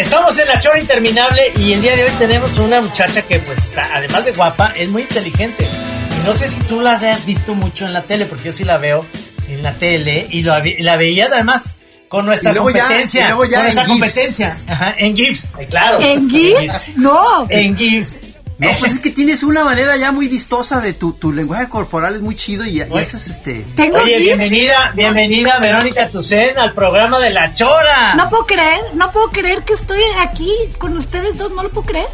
Estamos en la chora interminable y el día de hoy tenemos una muchacha que pues está, además de guapa, es muy inteligente. Y no sé si tú la has visto mucho en la tele, porque yo sí la veo en la tele y la, la veía además con nuestra competencia. Ya, y luego ya con nuestra en competencia. Ajá, en GIFs, claro. ¿En GIFs? No. En GIFs. No, pues es que tienes una manera ya muy vistosa de tu, tu lenguaje corporal, es muy chido y, y haces este... ¿Tengo Oye, GIFs? bienvenida, bienvenida Verónica Tucen al programa de La Chora. No puedo creer, no puedo creer que estoy aquí con ustedes dos, no lo puedo creer.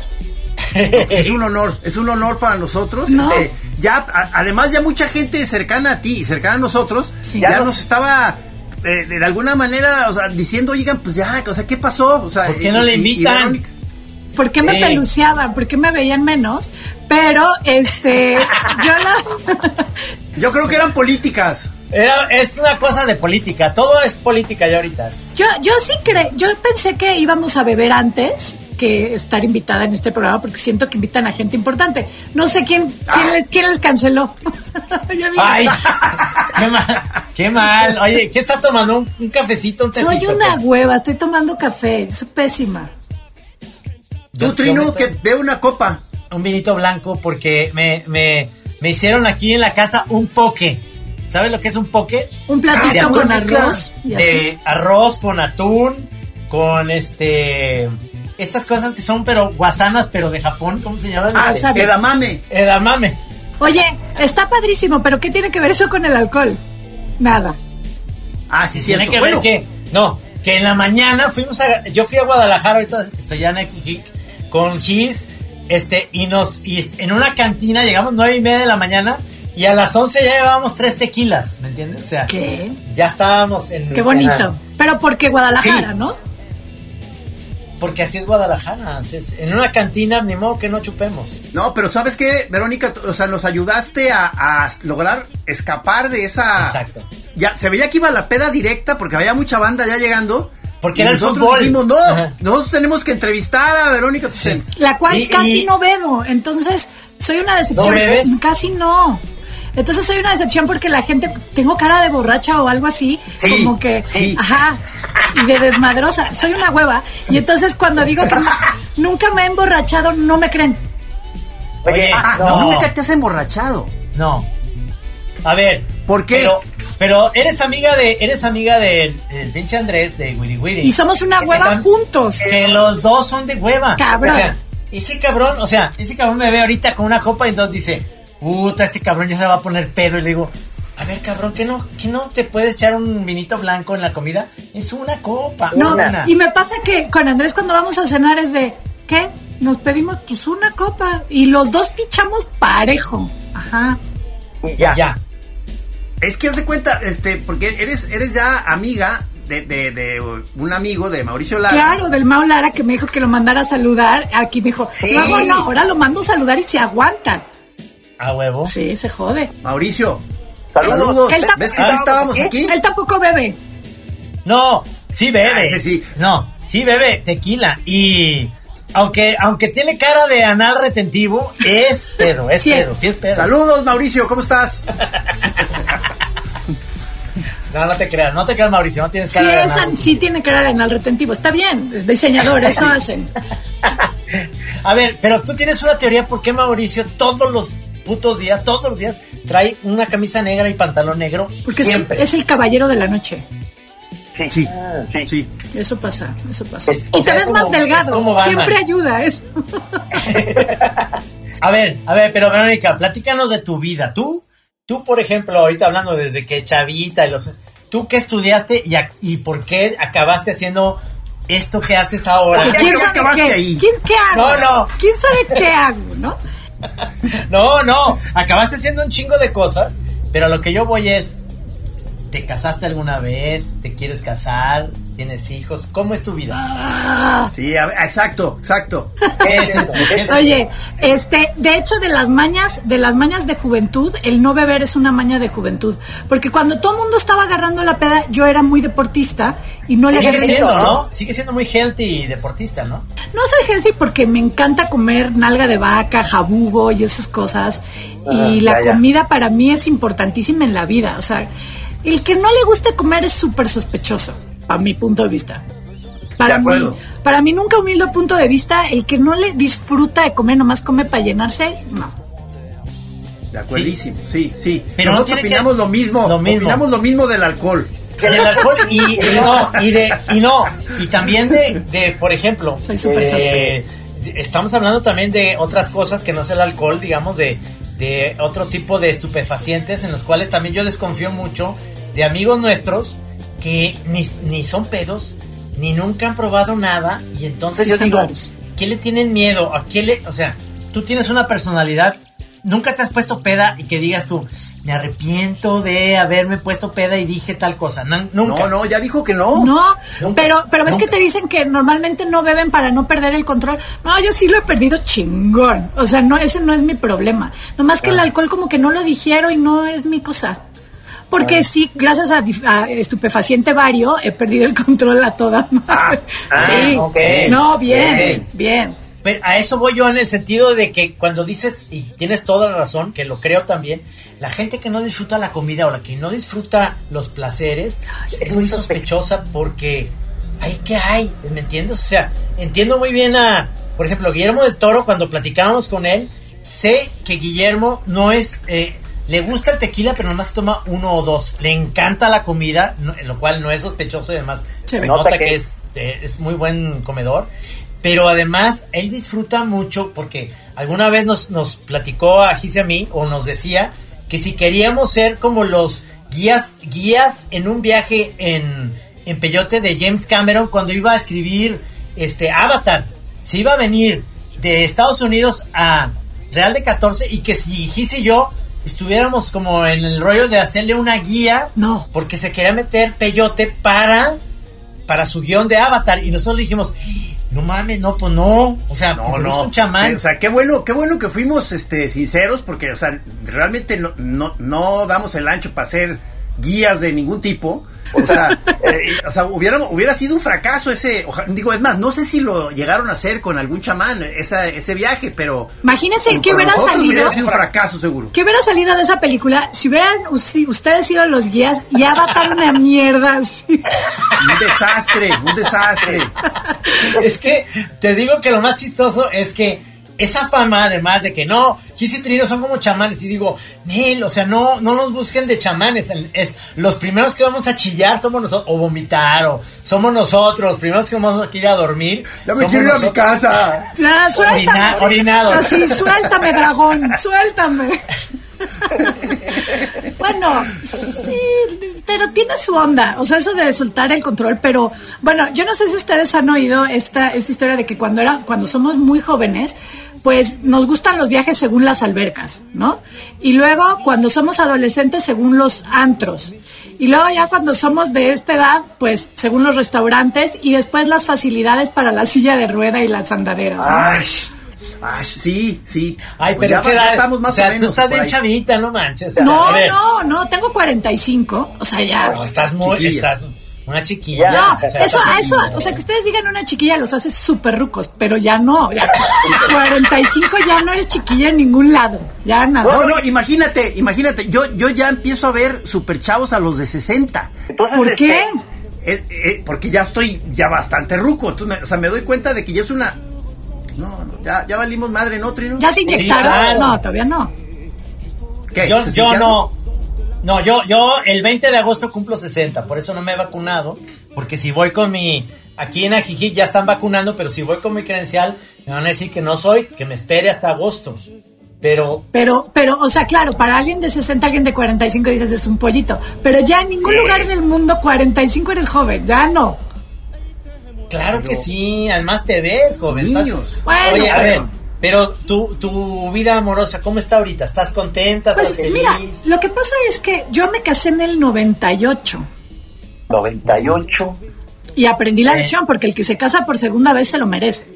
Es un honor, es un honor para nosotros. No. Este, ya, a- además ya mucha gente cercana a ti y cercana a nosotros, Sí. ya Ya nos estaba eh, de alguna manera, o sea, diciendo, oigan, pues ya, o sea, ¿qué pasó? O sea, ¿Por qué no le y- y- y invitan? Verónica- ¿Por qué me Sí. peluceaban? ¿Por qué me veían menos? Pero, este, yo la... Yo creo que eran políticas. Era, es una cosa de política, todo es política ya ahorita. Yo, yo sí creo, yo pensé que íbamos a beber antes que estar invitada en este programa porque siento que invitan a gente importante. No sé quién, quién, les, quién les canceló. Ya vi. Ay, qué mal, qué mal. Oye, ¿qué estás tomando? ¿Un, un cafecito, un tecito? Soy una hueva, estoy tomando café, soy pésima. Tú, Trino, que estoy- ve una copa. Un vinito blanco porque me, me, me hicieron aquí en la casa un poke. ¿Sabes lo que es un poke? Un platito con arroz y así. De arroz con atún, con este... Estas cosas que son pero guasanas, pero de Japón, ¿cómo se llaman? Ah, Este, edamame. edamame. Oye, está padrísimo, pero ¿qué tiene que ver eso con el alcohol? Nada. Ah, sí, Tiene cierto. que Bueno, ver que, no, que en la mañana fuimos a, yo fui a Guadalajara, ahorita estoy ya en Ajijic, con Gis, este, y nos, y en una cantina llegamos nueve y media de la mañana, y a las once ya llevábamos tres tequilas, ¿me entiendes? O sea, ¿Qué? ya estábamos en... Qué bonito. Pero porque Guadalajara, Sí. ¿no? Porque así es Guadalajara, así es. en una cantina, ni modo que no chupemos. No, pero ¿sabes qué, Verónica? O sea, nos ayudaste a, a lograr escapar de esa... Exacto. Ya, se veía que iba la peda directa porque había mucha banda ya llegando. Porque y era el nosotros fútbol. dijimos, no, Ajá. nosotros tenemos que entrevistar a Verónica Tucen. La cual Y- casi y- no bebo, entonces soy una decepción. ¿No bebes? Casi no. Entonces soy una decepción porque la gente, tengo cara de borracha o algo así, Sí, como que, sí. ajá, y de desmadrosa. Soy una hueva. Y entonces cuando digo que nunca me he emborrachado, no me creen. Oye, Ah, no, nunca te has emborrachado. no. A ver. ¿Por qué? Pero, pero eres amiga de, eres amiga del del pinche Andrés de Wiri Wiri. Y somos una hueva juntos. Que los dos son de hueva. Cabrón. O sea, ese cabrón, o sea, ese cabrón me ve ahorita con una copa y entonces dice, puta, este cabrón ya se va a poner pedo. Y le digo, a ver, cabrón, ¿qué no, que no te puedes echar un vinito blanco en la comida? Es una copa. No, una. y me pasa que con Andrés cuando vamos a cenar es de, ¿qué? Nos pedimos pues una copa y los dos pichamos parejo. Ajá. ya. ya. Es que haz de cuenta, este, porque eres, eres ya amiga de, de, de un amigo de Mauricio Lara. Claro, del Mao Lara que me dijo que lo mandara a saludar. Aquí me dijo, Sí. luego no, ahora lo mando a saludar y se aguanta. A huevo. Sí, se jode. Mauricio. Saludos. Saludos. ¿Ves que ya estábamos aquí? Él tampoco bebe. No, sí bebe. Ah, ese sí. No, sí bebe tequila. Y aunque, aunque tiene cara de anal retentivo, es pedo, es Sí es. pedo, sí es pedo. Saludos, Mauricio, ¿cómo estás? No, no te creas, no te creas, Mauricio, no tienes Sí, cara de es, anal. sí tiene cara de anal retentivo. Está bien, es diseñador, eso hacen. A ver, pero tú tienes una teoría por qué Mauricio todos los putos días, todos los días, trae una camisa negra y pantalón negro. Porque es, siempre. es el caballero de la noche. Sí. Sí, Sí. sí. Eso pasa, eso pasa. Es- y te ves es más delgado. Siempre ayuda eso. A ver, a ver, pero Verónica, platícanos de tu vida. Tú, tú, por ejemplo, ahorita hablando desde que chavita y los... ¿Tú qué estudiaste y, a- y por qué acabaste haciendo esto que haces ahora? ¿Quién sabe qué? ahí. ¿Quién, ¿Qué hago? No, no. ¿Quién sabe qué hago, no? No, no, acabaste haciendo un chingo de cosas, pero lo que yo voy es, ¿te casaste alguna vez? ¿Te quieres casar? ¿Tienes hijos? ¿Cómo es tu vida? Sí, a ver, exacto, exacto. ¿Qué es eso? ¿Qué es Oye, este, de hecho, de las mañas, de las mañas de juventud, el no beber es una maña de juventud. Porque cuando todo el mundo estaba agarrando la peda, yo era muy deportista y no le Sigue siendo. ¿no? Sigue siendo muy healthy y deportista, ¿no? No soy healthy porque me encanta comer nalga de vaca, jabugo y esas cosas. y Ah, la ya, ya. comida para mí es importantísima en la vida. O sea, el que no le guste comer es súper sospechoso, a mi punto de vista. Para De mí, acuerdo. para mí nunca humilde punto de vista, el que no le disfruta de comer, nomás come para llenarse, no. De acuerdísimo, sí, sí. Pero no Nosotros que- opinamos lo mismo. lo mismo. Opinamos lo mismo del alcohol. del alcohol y, y no y de y no y también de, de por ejemplo Soy eh, estamos hablando también de otras cosas que no es el alcohol digamos de de otro tipo de estupefacientes en los cuales también yo desconfío mucho de amigos nuestros que ni, ni son pedos ni nunca han probado nada y entonces Sí, yo digo raros. ¿qué le tienen miedo? ¿A qué le, o sea, tú tienes una personalidad, nunca te has puesto peda y que digas tú, me arrepiento de haberme puesto peda y dije tal cosa. Nan- nunca. No, no, ya dijo que no. No, Nunca, pero, pero ves que te dicen que normalmente no beben para no perder el control. No, yo sí lo he perdido chingón. O sea, no, ese no es mi problema. Nomás Ah. que el alcohol como que no lo digiero y no es mi cosa. Porque sí, gracias a, estupefaciente vario, he perdido el control a toda madre. ah, sí. ok. No, bien, bien. Pero a eso voy yo en el sentido de que cuando dices, y tienes toda la razón, que lo creo también, la gente que no disfruta la comida o la que no disfruta los placeres es muy sospechosa porque hay que hay, ¿me entiendes? O sea, entiendo muy bien a, por ejemplo, Guillermo del Toro, cuando platicábamos con él, sé que Guillermo no es, eh, le gusta el tequila, pero nomás toma uno o dos. Le encanta la comida, no- lo cual no es sospechoso y además Se se nota nota que- que es, eh, es muy buen comedor. Pero además, él disfruta mucho porque alguna vez nos, nos platicó a Gis y a mí, o nos decía, que si queríamos ser como los guías, guías en un viaje en, en peyote de James Cameron cuando iba a escribir este Avatar. Se iba a venir de Estados Unidos a Real de 14 y que si Gis y yo estuviéramos como en el rollo de hacerle una guía, No. porque se quería meter peyote para para su guion de Avatar y nosotros le dijimos, no mames, no, pues no, o sea, No, pues, no. un chamán. O sea, qué bueno, qué bueno que fuimos este sinceros porque, o sea, realmente no, no, no damos el ancho para ser guías de ningún tipo. O sea, eh, o sea hubiera, hubiera sido un fracaso ese, oja- digo, es más, no sé si lo llegaron a hacer con algún chamán, esa, ese viaje, pero... Imagínense que hubiera salido. Hubiera sido un fracaso seguro. ¿Qué hubiera salido de esa película si hubieran si ustedes sido los guías y Avatar una mierda así? Un desastre, un desastre. Es que te digo que lo más chistoso es que esa fama, además de que no, Gis y Trino son como chamanes, y digo, Nel, o sea, no, no nos busquen de chamanes, es, los primeros que vamos a chillar somos nosotros, o vomitar, o somos nosotros, los primeros que vamos a ir a dormir. Ya me quiero ir a mi casa. Ya, suéltame. Orina- orinado. Así, suéltame, dragón, suéltame. bueno, sí, pero tiene su onda, o sea, eso de soltar el control, pero bueno, yo no sé si ustedes han oído esta, esta historia de que cuando era, cuando somos muy jóvenes, pues nos gustan los viajes según las albercas, ¿no? Y luego cuando somos adolescentes según los antros. Y luego ya cuando somos de esta edad, pues según los restaurantes y después las facilidades para la silla de rueda y las andaderas. ¿no? Ay, ay, sí, sí. Ay, Pues pero ya, ¿qué ya edad? estamos más o sea, o menos. tú estás bien ahí. chavita, no manches. No, no, no, tengo 45, o sea, ya. no, estás muy, Chiquilla. estás una chiquilla. No, o sea, eso, eso, o sea, que ustedes digan una chiquilla los hace súper rucos, pero ya no, ya 45 ya no eres chiquilla en ningún lado, ya nada. No, no, imagínate, imagínate, yo, yo ya empiezo a ver super chavos a los de 60. Entonces, ¿Por este, qué? Eh, eh, porque ya estoy ya bastante ruco. Entonces, me, o sea, me doy cuenta de que ya es una. No, no, ya, ya valimos madre, ¿no, Trino? ¿Ya se inyectaron? claro. No, todavía no. ¿Qué? Yo, ¿Se yo no. No, yo, yo el 20 de agosto cumplo 60, por eso no me he vacunado, porque si voy con mi... Aquí en Ajijic ya están vacunando, pero si voy con mi credencial, me van a decir que no soy, que me espere hasta agosto. Pero Pero, pero, o sea, claro, para alguien de 60, alguien de 45 dices es un pollito, pero ya en ningún lugar del mundo 45 eres joven, ya no. claro que sí, además te ves, joven. Niños. Bueno, Oye, a ver. Pero tu, tu vida amorosa, ¿cómo está ahorita? ¿Estás contenta? ¿Estás Pues feliz? mira, lo que pasa es que yo me casé en el 98 98. y aprendí la Sí. lección porque el que se casa por segunda vez se lo merece,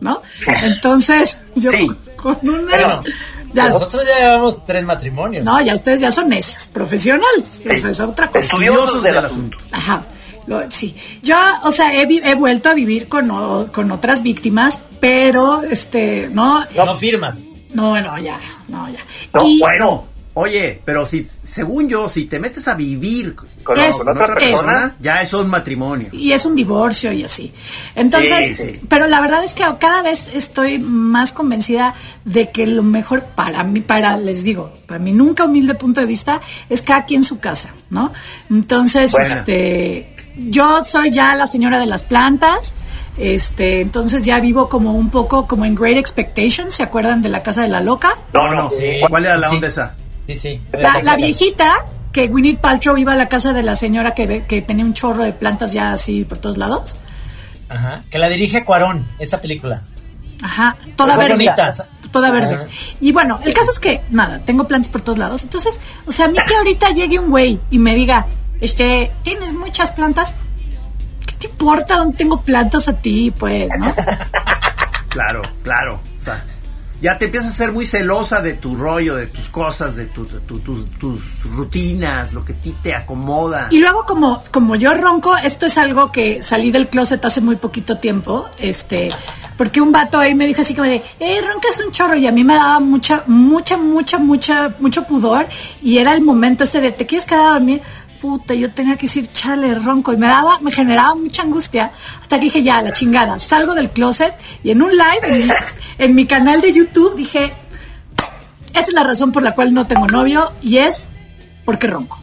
¿no? Entonces, yo Sí. con una... Bueno, ya- nosotros ya llevamos tres matrimonios. no, ya ustedes ya son necios, profesionales, eso es otra cosa. Estudiosos del asunto. Ajá. Lo- sí. Yo, o sea, he, he vuelto a vivir con, o- con otras víctimas, pero, este, no, No firmas. no, no, ya, no, ya. No, Y- bueno, Oye, pero si, según yo, si te metes a vivir Con, Es- con otra es- persona. ya es un matrimonio. y es un divorcio y así. Entonces, Sí, sí. pero la verdad es que cada vez estoy más convencida de que lo mejor para mí, para, les digo, para mi nunca humilde punto de vista, es cada quien su casa, ¿no? Entonces, este, yo soy ya la señora de las plantas, este, entonces ya vivo como un poco como en Great Expectations, ¿se acuerdan de la casa de la loca? No, no. Sí. ¿Cuál era la Sí. onda esa? Sí, sí. La, la viejita que Gwyneth Paltrow iba a la casa de la señora que, ve- que tenía un chorro de plantas ya así por todos lados. Ajá. Que la dirige Cuarón, esa película. Ajá, toda Muy verde. bonita. Toda Ajá. verde. Y bueno, el caso es que, nada, tengo plantas por todos lados. Entonces, o sea, a mí que ahorita llegue un güey y me diga, este, tienes muchas plantas. ¿Qué te importa dónde tengo plantas a ti, pues, no? Claro, claro. O sea, ya te empiezas a ser muy celosa de tu rollo, de tus cosas, de tu- tu- tus- rutinas, lo que a ti te acomoda. Y luego como, como yo ronco, esto es algo que salí del closet hace muy poquito tiempo, este, porque un vato ahí me dijo así como de, eh, roncas un chorro, y a mí me daba mucha, mucha, mucha, mucha, mucho pudor, y era el momento este de, ¿te quieres quedar a dormir? Puta, yo tenía que decir, chale, ronco, y me daba, me generaba mucha angustia, hasta que dije, ya, la chingada, salgo del closet, y en un live, en mi, en mi canal de YouTube, dije, esa es la razón por la cual no tengo novio, y es porque ronco.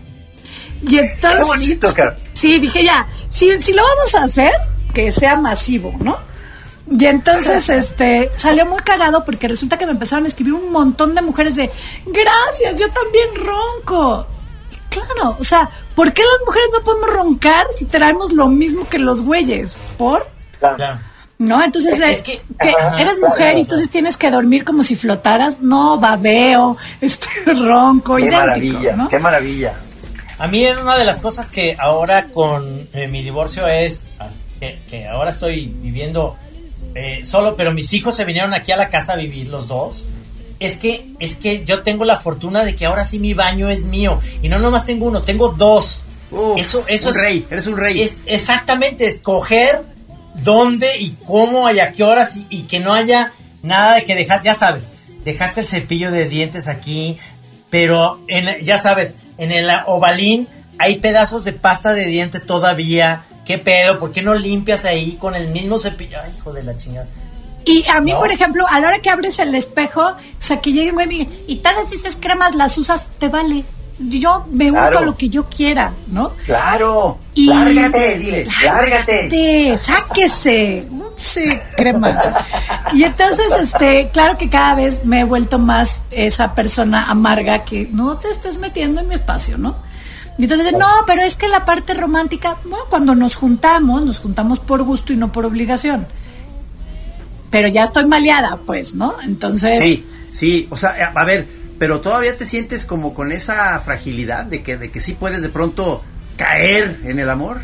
Y entonces... Qué bonito, cara. Sí, dije ya, si, si lo vamos a hacer, que sea masivo, ¿no? Y entonces, este, salió muy cagado porque resulta que me empezaron a escribir un montón de mujeres de, gracias, yo también ronco. Claro, o sea, ¿por qué las mujeres no podemos roncar si traemos lo mismo que los güeyes? ¿Por? Claro. ¿No? Entonces, Es es que- que Ajá, eres claro, mujer y claro. entonces tienes que dormir como si flotaras. No, babeo, este, ronco, Qué idéntico, maravilla, ¿no? qué maravilla. A mí una de las cosas que ahora con eh, mi divorcio es ah, que, que ahora estoy viviendo eh, solo, pero mis hijos se vinieron aquí a la casa a vivir los dos. Es que es que yo tengo la fortuna de que ahora sí mi baño es mío y no nomás tengo uno, tengo dos. Uf, eso eso un es rey, eres un rey. Es exactamente escoger dónde y cómo y a qué horas y, y que no haya nada de que dejar, ya sabes, dejaste el cepillo de dientes aquí, pero en, ya sabes, en el ovalín hay pedazos de pasta de diente todavía. ¿Qué pedo? ¿Por qué no limpias ahí con el mismo cepillo? Ay, hijo de la chingada. Y a mí, ¿No? por ejemplo, a la hora que abres el espejo, o sea, que llegue un güey y y todas esas cremas las usas, te vale. Yo me Claro. lo que yo quiera, ¿no? Claro. Y- Lárgate, dile, lárgate. Lárgate, sáquese, úntese crema. Y entonces, este, claro que cada vez me he vuelto más esa persona amarga que no te estés metiendo en mi espacio, ¿no? Y entonces, no, pero es que la parte romántica, bueno, cuando nos juntamos, nos juntamos por gusto y no por obligación. Pero ya estoy maleada, pues, ¿no? Entonces, Sí, sí, o sea, a ver, pero todavía te sientes como con esa fragilidad de que, de que sí puedes de pronto caer en el amor.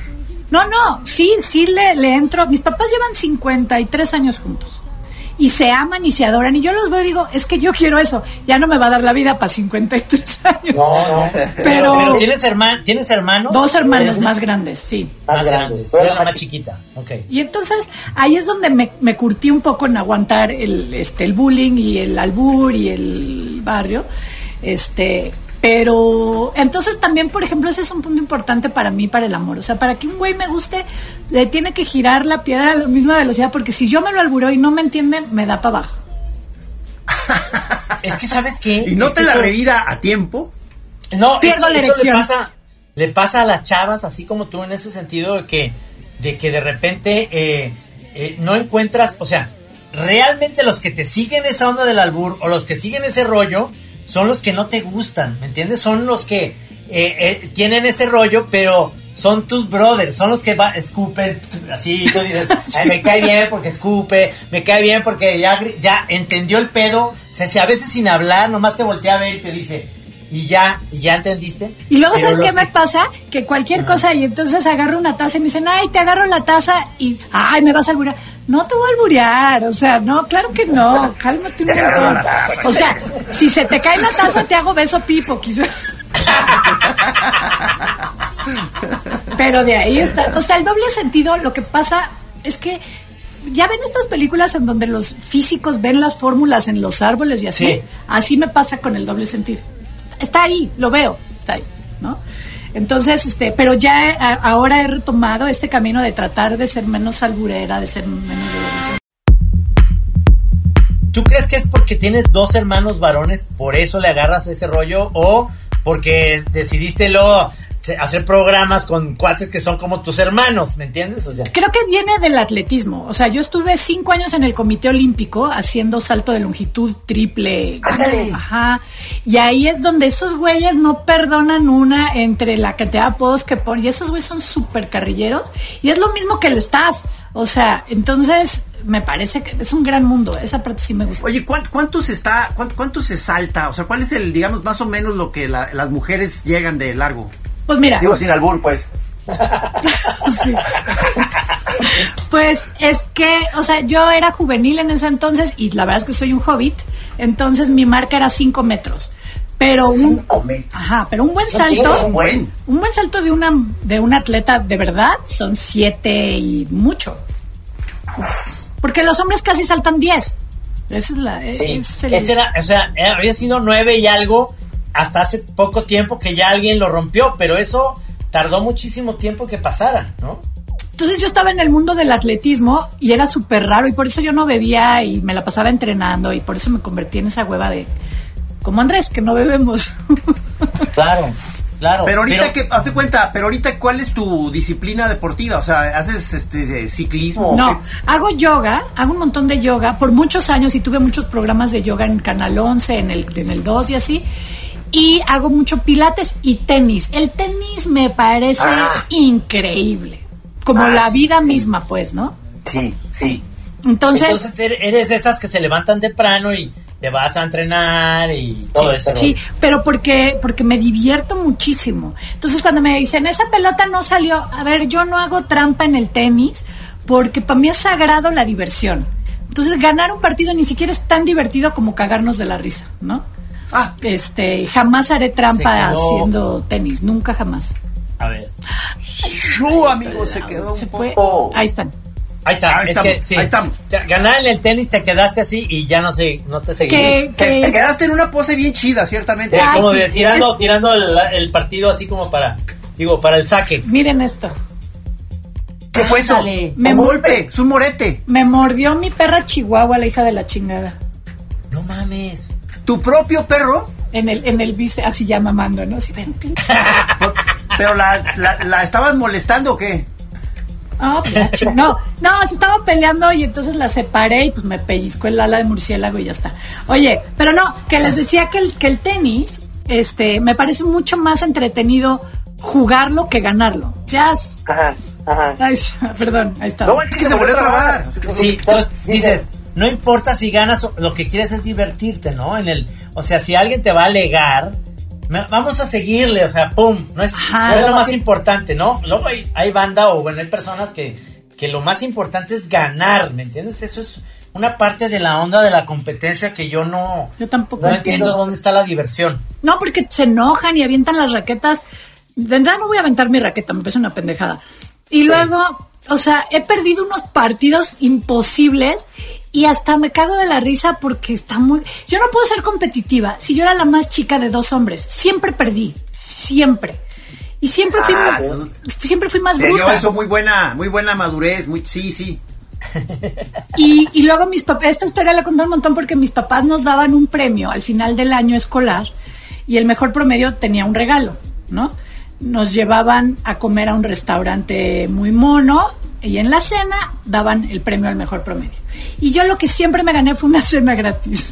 No, no, sí, sí le, le entro. Mis papás llevan 53 años juntos. Y se aman y se adoran. Y yo los veo y digo, es que yo quiero eso. Ya no me va a dar la vida para 53 años. No, no. Pero, Pero tienes, herman ¿tienes hermanos? dos hermanos ¿Eres- más grandes, sí. Más Más grandes. eres la Más más chiquita. Ok. Y entonces ahí es donde me, me curtí un poco en aguantar el, este, el bullying y el albur y el barrio. Este, pero entonces también, por ejemplo, ese es un punto importante para mí, para el amor. O sea, para que un güey me guste, le tiene que girar la piedra a la misma velocidad, porque si yo me lo alburo y no me entiende, me da para abajo. Es que, ¿sabes qué? Y no Es te la eso- revira a tiempo. No, Pierdo eso, la eso erección. le pasa, le pasa a las chavas, así como tú, en ese sentido de que, de que de repente eh, eh, no encuentras, o sea, realmente los que te siguen esa onda del albur o los que siguen ese rollo son los que no te gustan, ¿me entiendes? Son los que eh, eh, tienen ese rollo, pero son tus brothers, son los que va, escupen así, tú dices, "Ay, me cae bien porque escupe, me cae bien porque ya, ya entendió el pedo, o sea, si a veces sin hablar, nomás te voltea a ver y te dice, y ya, y ya entendiste. Y luego, Pero ¿sabes qué me que- pasa? Que cualquier cosa, y entonces agarro una taza y me dicen, ay, te agarro la taza y, ay, me vas a alburear. No te voy a alburear, o sea, no, claro que no, cálmate un montón. O sea, si se te cae la taza, te hago beso pipo, quizás. Pero de ahí está, o sea, el doble sentido, lo que pasa es que ya ven estas películas en donde los físicos ven las fórmulas en los árboles y así. Sí. Así me pasa con el doble sentido. está ahí, lo veo, está ahí. Entonces, este, pero ya ahora he retomado este camino de tratar de ser menos alburera, de ser menos de ¿Tú crees que es porque tienes dos hermanos varones, por eso le agarras ese rollo? ¿O porque decidiste se- hacer programas con cuates que son como tus hermanos? ¿Me entiendes? O sea, Creo que viene del atletismo. O sea, yo estuve cinco años en el Comité Olímpico haciendo salto de longitud triple. Ándale. Ajá. Y ahí es donde esos güeyes no perdonan una entre la cantidad de apodos que ponen. Y esos güeyes son súper carrilleros. Y es lo mismo que el staff. O sea, entonces me parece que es un gran mundo. Esa parte sí me gusta. Oye, ¿cuán- ¿cuánto se está, cuánto, cuánto se salta? O sea, ¿cuál es el, digamos, más o menos lo que la- las mujeres llegan de largo? Pues mira. Digo sin albur, pues. Sí. Pues es que, o sea, yo era juvenil en ese entonces y la verdad es que soy un hobbit, entonces mi marca era 5 metros. Pero un, Cinco metros. ajá, pero un buen salto, son buen. un buen salto de una de un atleta de verdad son 7 y mucho. Porque los hombres casi saltan 10. Esa es la es- sí. es el- Ese era, o sea, eh, había sido nueve y algo hasta hace poco tiempo que ya alguien lo rompió, pero eso tardó muchísimo tiempo que pasara, ¿no? Entonces yo estaba en el mundo del atletismo y era súper raro y por eso yo no bebía y me la pasaba entrenando y por eso me convertí en esa hueva de como Andrés, que no bebemos. Claro, claro. Pero ahorita que, hace cuenta, pero ahorita ¿cuál es tu disciplina deportiva? O sea, ¿haces este ciclismo? No, hago yoga, hago un montón de yoga por muchos años y tuve muchos programas de yoga en Canal 11, en el, en el 2 y así. Y hago mucho pilates y tenis. El tenis me parece Ah. increíble. Como Ah, la sí, vida sí. misma, pues, ¿no? Sí, sí. Entonces, Entonces er- eres de esas que se levantan temprano y te vas a entrenar y todo eso. Sí, pero porque, porque me divierto muchísimo. Entonces cuando me dicen, esa pelota no salió, a ver, yo no hago trampa en el tenis porque para mí es sagrado la diversión. Entonces ganar un partido ni siquiera es tan divertido como cagarnos de la risa, ¿no? Ah, Este, jamás haré trampa haciendo tenis, nunca jamás. A ver. Shoo, amigo, se quedó Se un fue. poco- Ahí están. Ahí está, Ahí es estamos, que sí. ahí estamos. Te- Ganar en el tenis te quedaste así y ya no sé, no te seguí. Que, Te, te que, quedaste en una pose bien chida, ciertamente. Ah, como sí. de tirando, Es- tirando el, el partido así como para, digo, para el saque. miren esto. ¿Qué fue eso? Ándale. Un golpe, es un morete. Me mordió mi perra chihuahua, la hija de la chingada. No mames. Tu propio perro, En el, en el vice, así ya mamando, ¿no? Sí, ven, pero la, la, la estabas molestando o qué? Ching- no, no, se estaba peleando y entonces la separé y pues me pellizcó el ala de murciélago y ya está. Oye, pero no, que les decía que el, que el tenis, este, me parece mucho más entretenido jugarlo que ganarlo. Ya, Ajá, ajá. ay, perdón, ahí está. No, Es que se volvió a trabar. Sí, entonces dices, no importa si ganas, lo que quieres es divertirte, ¿no? En el, o sea, si alguien te va a alegar, vamos a seguirle, o sea, pum, no es, Ajá. no es lo más importante, ¿no? Luego hay, hay banda o bueno, hay personas que, que lo más importante es ganar, ¿me entiendes? Eso es una parte de la onda de la competencia que yo no, Yo tampoco no entiendo entiendo. dónde está la diversión. No, porque se enojan y avientan las raquetas. De entrada no voy a aventar mi raqueta, me parece una pendejada. Y luego, o sea, he perdido unos partidos imposibles y hasta me cago de la risa porque está muy... Yo no puedo ser competitiva. Si yo era la más chica de dos hombres, siempre perdí, siempre. Y siempre fui, Ah, siempre fui más bruta. eso muy buena, muy buena madurez, muy, sí, sí. Y, y luego mis papás, esta historia la conté un montón porque mis papás nos daban un premio al final del año escolar y el mejor promedio tenía un regalo, ¿no? Nos llevaban a comer a un restaurante muy mono y en la cena daban el premio al mejor promedio. Y yo lo que siempre me gané fue una cena gratis.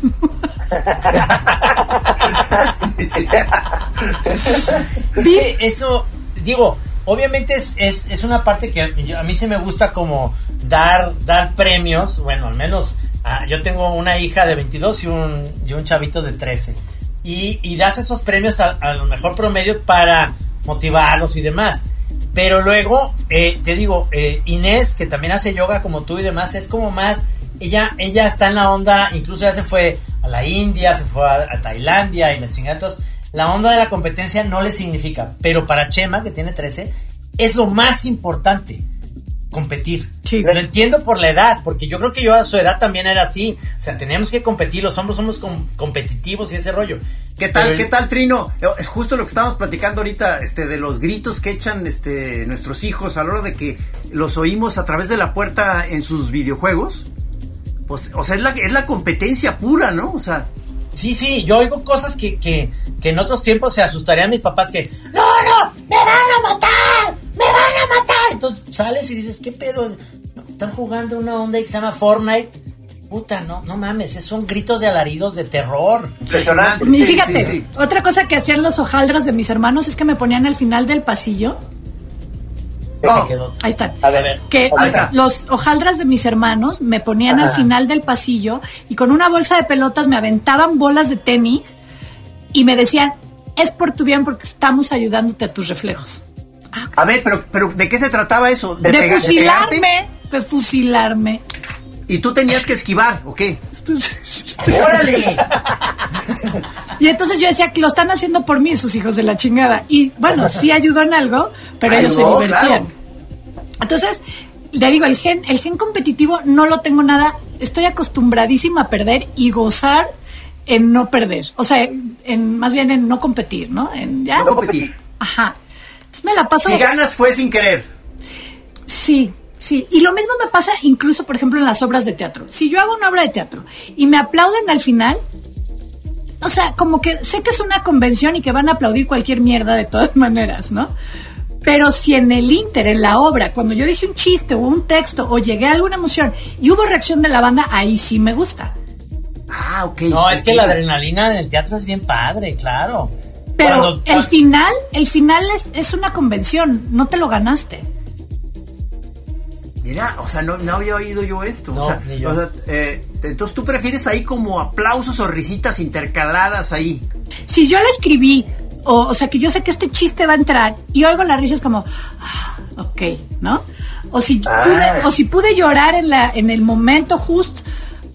Sí, eso, digo, obviamente es, es, es una parte que a mí sí me gusta como dar, dar premios, bueno, al menos ah, yo tengo una hija de 22 y un, y un chavito de 13. Y, y das esos premios a, a lo mejor promedio para motivarlos y demás. Pero luego, eh, te digo, eh, Inés, que también hace yoga como tú y demás, es como más, ella, ella está en la onda, incluso ya se fue a la India, se fue a, a Tailandia y la chingada. Entonces, la onda de la competencia no le significa, pero para Chema, que tiene 13, es lo más importante, competir. Sí. Lo entiendo por la edad, porque yo creo que yo a su edad también era así. O sea, teníamos que competir, los hombres somos com- competitivos y ese rollo. ¿Qué tal, Pero- qué tal, Trino? Es justo lo que estábamos platicando ahorita, este, de los gritos que echan, este, nuestros hijos a la hora de que los oímos a través de la puerta en sus videojuegos. Pues, o sea, es la, es la competencia pura, ¿no? O sea, Sí, sí, yo oigo cosas que, que, que en otros tiempos se asustarían mis papás que, no, no, me van a matar, me van a matar. Entonces sales y dices, ¿qué pedo? Están jugando una onda que se llama Fortnite. Puta, no, no mames, son gritos de alaridos de terror. Impresionante. Y Sí, fíjate, sí, sí. otra cosa que hacían los hojaldras de mis hermanos es que me ponían al final del pasillo. No. Quedó. Ahí están. A ver, Que Ahí está. los hojaldras de mis hermanos me ponían al final del pasillo y con una bolsa de pelotas me aventaban bolas de tenis y me decían, es por tu bien porque estamos ayudándote a tus reflejos. a ver, pero, pero ¿de qué se trataba eso? De, fusilarme, de fusilarme. Y tú tenías que esquivar, ¿o qué? ¡Órale! Y entonces yo decía que lo están haciendo por mí, esos hijos de la chingada. Y bueno, sí ayudó en algo, pero ellos se divertían. claro. Entonces, le digo, el gen, el gen competitivo no lo tengo nada. Estoy acostumbradísima a perder y gozar en no perder. O sea, en, más bien en no competir, ¿no? En ya. No competir. Ajá. Entonces me la paso. Si ganas fue sin querer. Sí, sí. Y lo mismo me pasa incluso, por ejemplo, en las obras de teatro. Si yo hago una obra de teatro y me aplauden al final, o sea, como que sé que es una convención y que van a aplaudir cualquier mierda de todas maneras, ¿no? Pero si en el inter, en la obra, cuando yo dije un chiste o un texto o llegué a alguna emoción y hubo reacción de la banda, ahí sí me gusta. Ah, ok. No, es que la adrenalina en el teatro es bien padre, claro. Pero Cuando- el final, el final es, es una convención, no te lo ganaste. Mira, o sea, no, no había oído yo esto. No, o sea, ni yo. o sea, eh, entonces tú prefieres ahí como aplausos o risitas intercaladas ahí. si yo le escribí, o, o sea, que yo sé que este chiste va a entrar y oigo la risa es como, ah, ok, ¿no? O si, Ah. pude, o si pude llorar en, la, en el momento justo.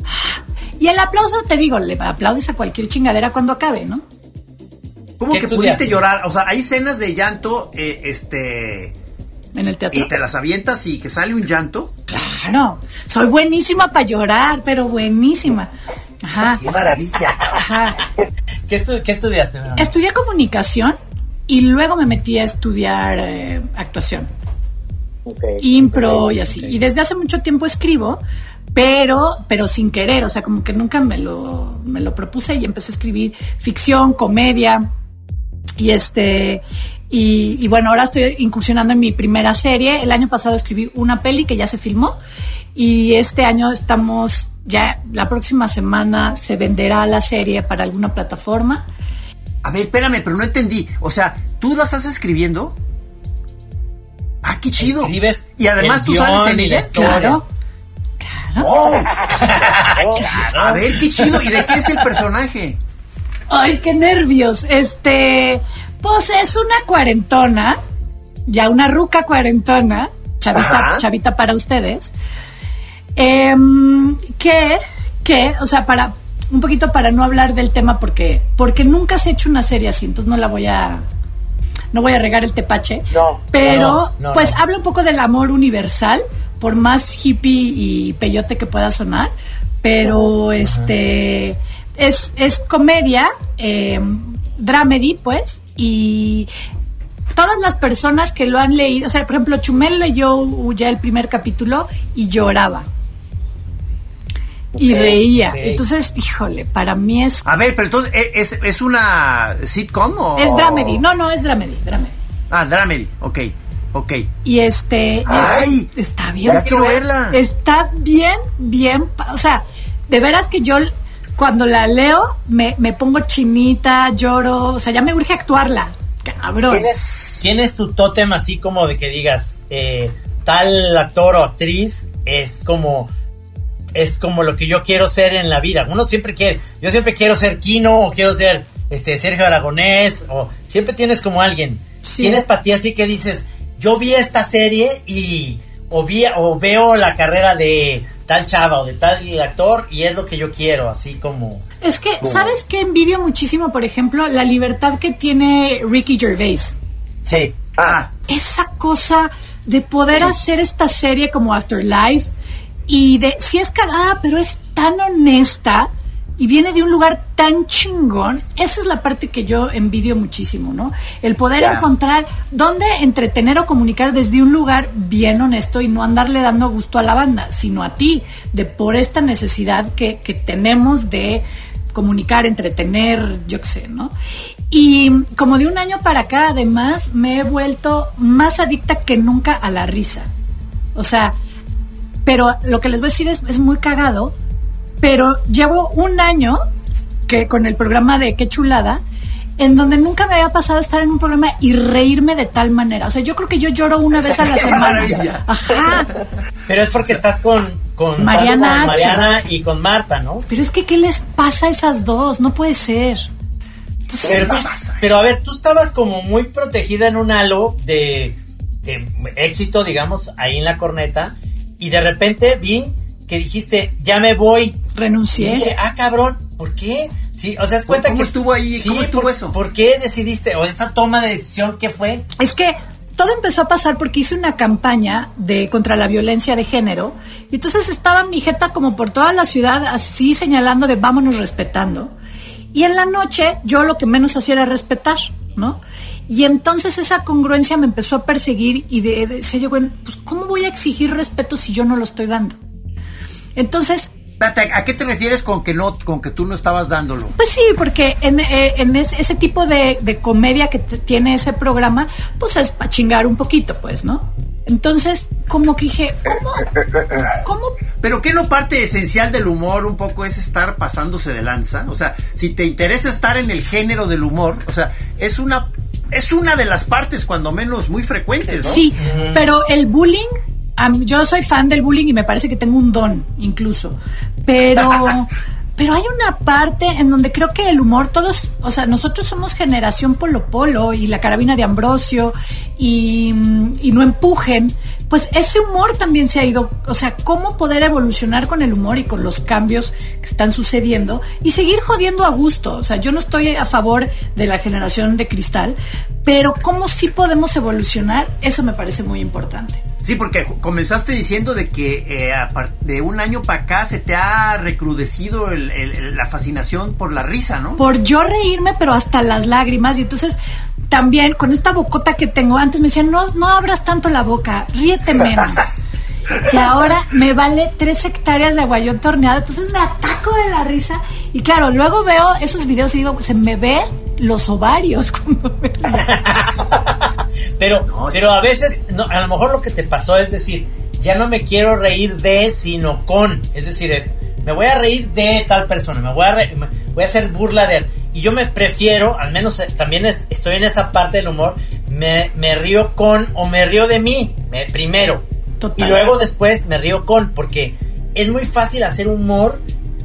ah, Y el aplauso, te digo, le aplaudes a cualquier chingadera cuando acabe, ¿no? ¿Cómo ¿Qué que estudiaste? pudiste llorar? O sea, hay escenas de llanto, eh, este, En el teatro. y te las avientas y que sale un llanto. Claro, soy buenísima para llorar, pero buenísima. Ajá, ¡Qué maravilla! ajá. ¿Qué, estu- qué estudiaste? mi amor? Estudié comunicación y luego me metí a estudiar eh, actuación. Ok. impro y así. Y desde hace mucho tiempo escribo, pero, pero sin querer, o sea, como que nunca me lo, me lo propuse y empecé a escribir ficción, comedia. Y este, y, y bueno, ahora estoy incursionando en mi primera serie. El año pasado escribí una peli que ya se filmó. Y este año estamos, ya la próxima semana se venderá la serie para alguna plataforma. A ver, espérame, pero no entendí. O sea, ¿tú la estás escribiendo? Ah, qué chido. Escribes y además tú sales en ella. historia. Claro. Oh. A ver, qué chido. ¿Y de qué es el personaje? Ay, qué nervios. Este, pues es una cuarentona, ya una ruca cuarentona, chavita, Ajá. chavita para ustedes, em, que, que, o sea, para, un poquito para no hablar del tema porque, porque nunca se ha hecho una serie así, entonces no la voy a, no voy a regar el tepache. No. Pero, No, no, pues no. habla un poco del amor universal, por más hippie y peyote que pueda sonar, pero este es, es comedia, eh, dramedy, pues, y todas las personas que lo han leído, o sea, por ejemplo, Chumel leyó ya el primer capítulo y lloraba. Y reía. Entonces, híjole, para mí es, A ver, pero entonces, ¿e- ¿es, es una sitcom o...? es dramedy. No, no, es dramedy, dramedy. Ah, dramedy, ok, ok. Y este. es- ¡Ay! está bien. Ya quiero verla. Está bien, bien. O sea, de veras que yo cuando la leo me, me pongo chinita, lloro. O sea, ya me urge actuarla. Cabrón. ¿Tienes- ¿Quién es tu tótem así como de que digas, eh, tal actor o actriz es como es como lo que yo quiero ser en la vida? Uno siempre quiere, yo siempre quiero ser Kino o quiero ser este Sergio Aragonés o siempre tienes como alguien. Sí. ¿Quién es para ti así que dices, yo vi esta serie y o vi o veo la carrera de tal chava o de tal actor y es lo que yo quiero, así como Es que, ¿sabes qué envidio muchísimo, por ejemplo, la libertad que tiene Ricky Gervais? sí. Ah, Esa cosa de poder hacer esta serie como Afterlife y de, si es cagada, pero es tan honesta y viene de un lugar tan chingón, esa es la parte que yo envidio muchísimo, ¿no? El poder encontrar dónde entretener o comunicar desde un lugar bien honesto y no andarle dando gusto a la banda, sino a ti, de por esta necesidad que, que tenemos de comunicar, entretener, yo qué sé, ¿no? Y como de un año para acá, además, me he vuelto más adicta que nunca a la risa. O sea, pero lo que les voy a decir es, es muy cagado, pero llevo un año que con el programa de Qué chulada, en donde nunca me había pasado estar en un programa y reírme de tal manera. O sea, yo creo que yo lloro una vez a la semana. Ajá. Pero es porque estás con, con Mariana, con Mariana y con Marta, ¿no? Pero es que, ¿qué les pasa a esas dos? No puede ser. pero, pero, a ver, tú estabas como muy protegida en un halo de, de éxito, digamos, ahí en la corneta, y de repente vi que dijiste, ya me voy. Renuncié. Y dije, ah, cabrón, ¿por qué? Sí, o sea, ¿te cuenta ¿Cómo que estuvo ahí? ¿Cómo estuvo por, eso? ¿Por qué decidiste? O esa toma de decisión, ¿qué fue? Es que todo empezó a pasar porque hice una campaña de contra la violencia de género y entonces estaba mi jeta como por toda la ciudad así señalando de vámonos respetando. Y en la noche yo lo que menos hacía era respetar, ¿no? Y entonces esa congruencia me empezó a perseguir y de, de, se llegó en, pues ¿cómo voy a exigir respeto si yo no lo estoy dando? Entonces ¿A qué te refieres con que no, con que tú no estabas dándolo? Pues sí, porque en, eh, en ese, ese, tipo de, de comedia que tiene ese programa, pues es para chingar un poquito, pues, ¿no? Entonces, como que dije, ¿cómo? ¿Cómo? Pero que no parte esencial del humor un poco es estar pasándose de lanza. O sea, si te interesa estar en el género del humor, o sea, es una es una de las partes, cuando menos, muy frecuentes, ¿no? Sí, pero el bullying Um, yo soy fan del bullying y me parece que tengo un don, incluso. Pero, pero hay una parte en donde creo que el humor, todos, o sea, nosotros somos generación Polo Polo y la carabina de Ambrosio y, y no empujen. Pues ese humor también se ha ido, o sea, cómo poder evolucionar con el humor y con los cambios que están sucediendo y seguir jodiendo a gusto. O sea, yo no estoy a favor de la generación de cristal, pero cómo sí podemos evolucionar, eso me parece muy importante. Sí, porque comenzaste diciendo de que eh, de un año para acá se te ha recrudecido el, el, la fascinación por la risa, ¿no? Por yo reírme, pero hasta las lágrimas. Y entonces también con esta bocota que tengo, antes me decían, no, no abras tanto la boca, ríete menos. y ahora me vale tres hectáreas de aguayón torneado, entonces me ataco de la risa. Y claro, luego veo esos videos y digo, se me ve los ovarios cuando me pero, no, pero a veces, no, a lo mejor lo que te pasó es decir, ya no me quiero reír de, sino con. Es decir, es, me voy a reír de tal persona, me voy a, re, me voy a hacer burla de él. Y yo me prefiero, al menos también es, estoy en esa parte del humor, me, me río con o me río de mí, me, primero. Total. Y luego después me río con, porque es muy fácil hacer humor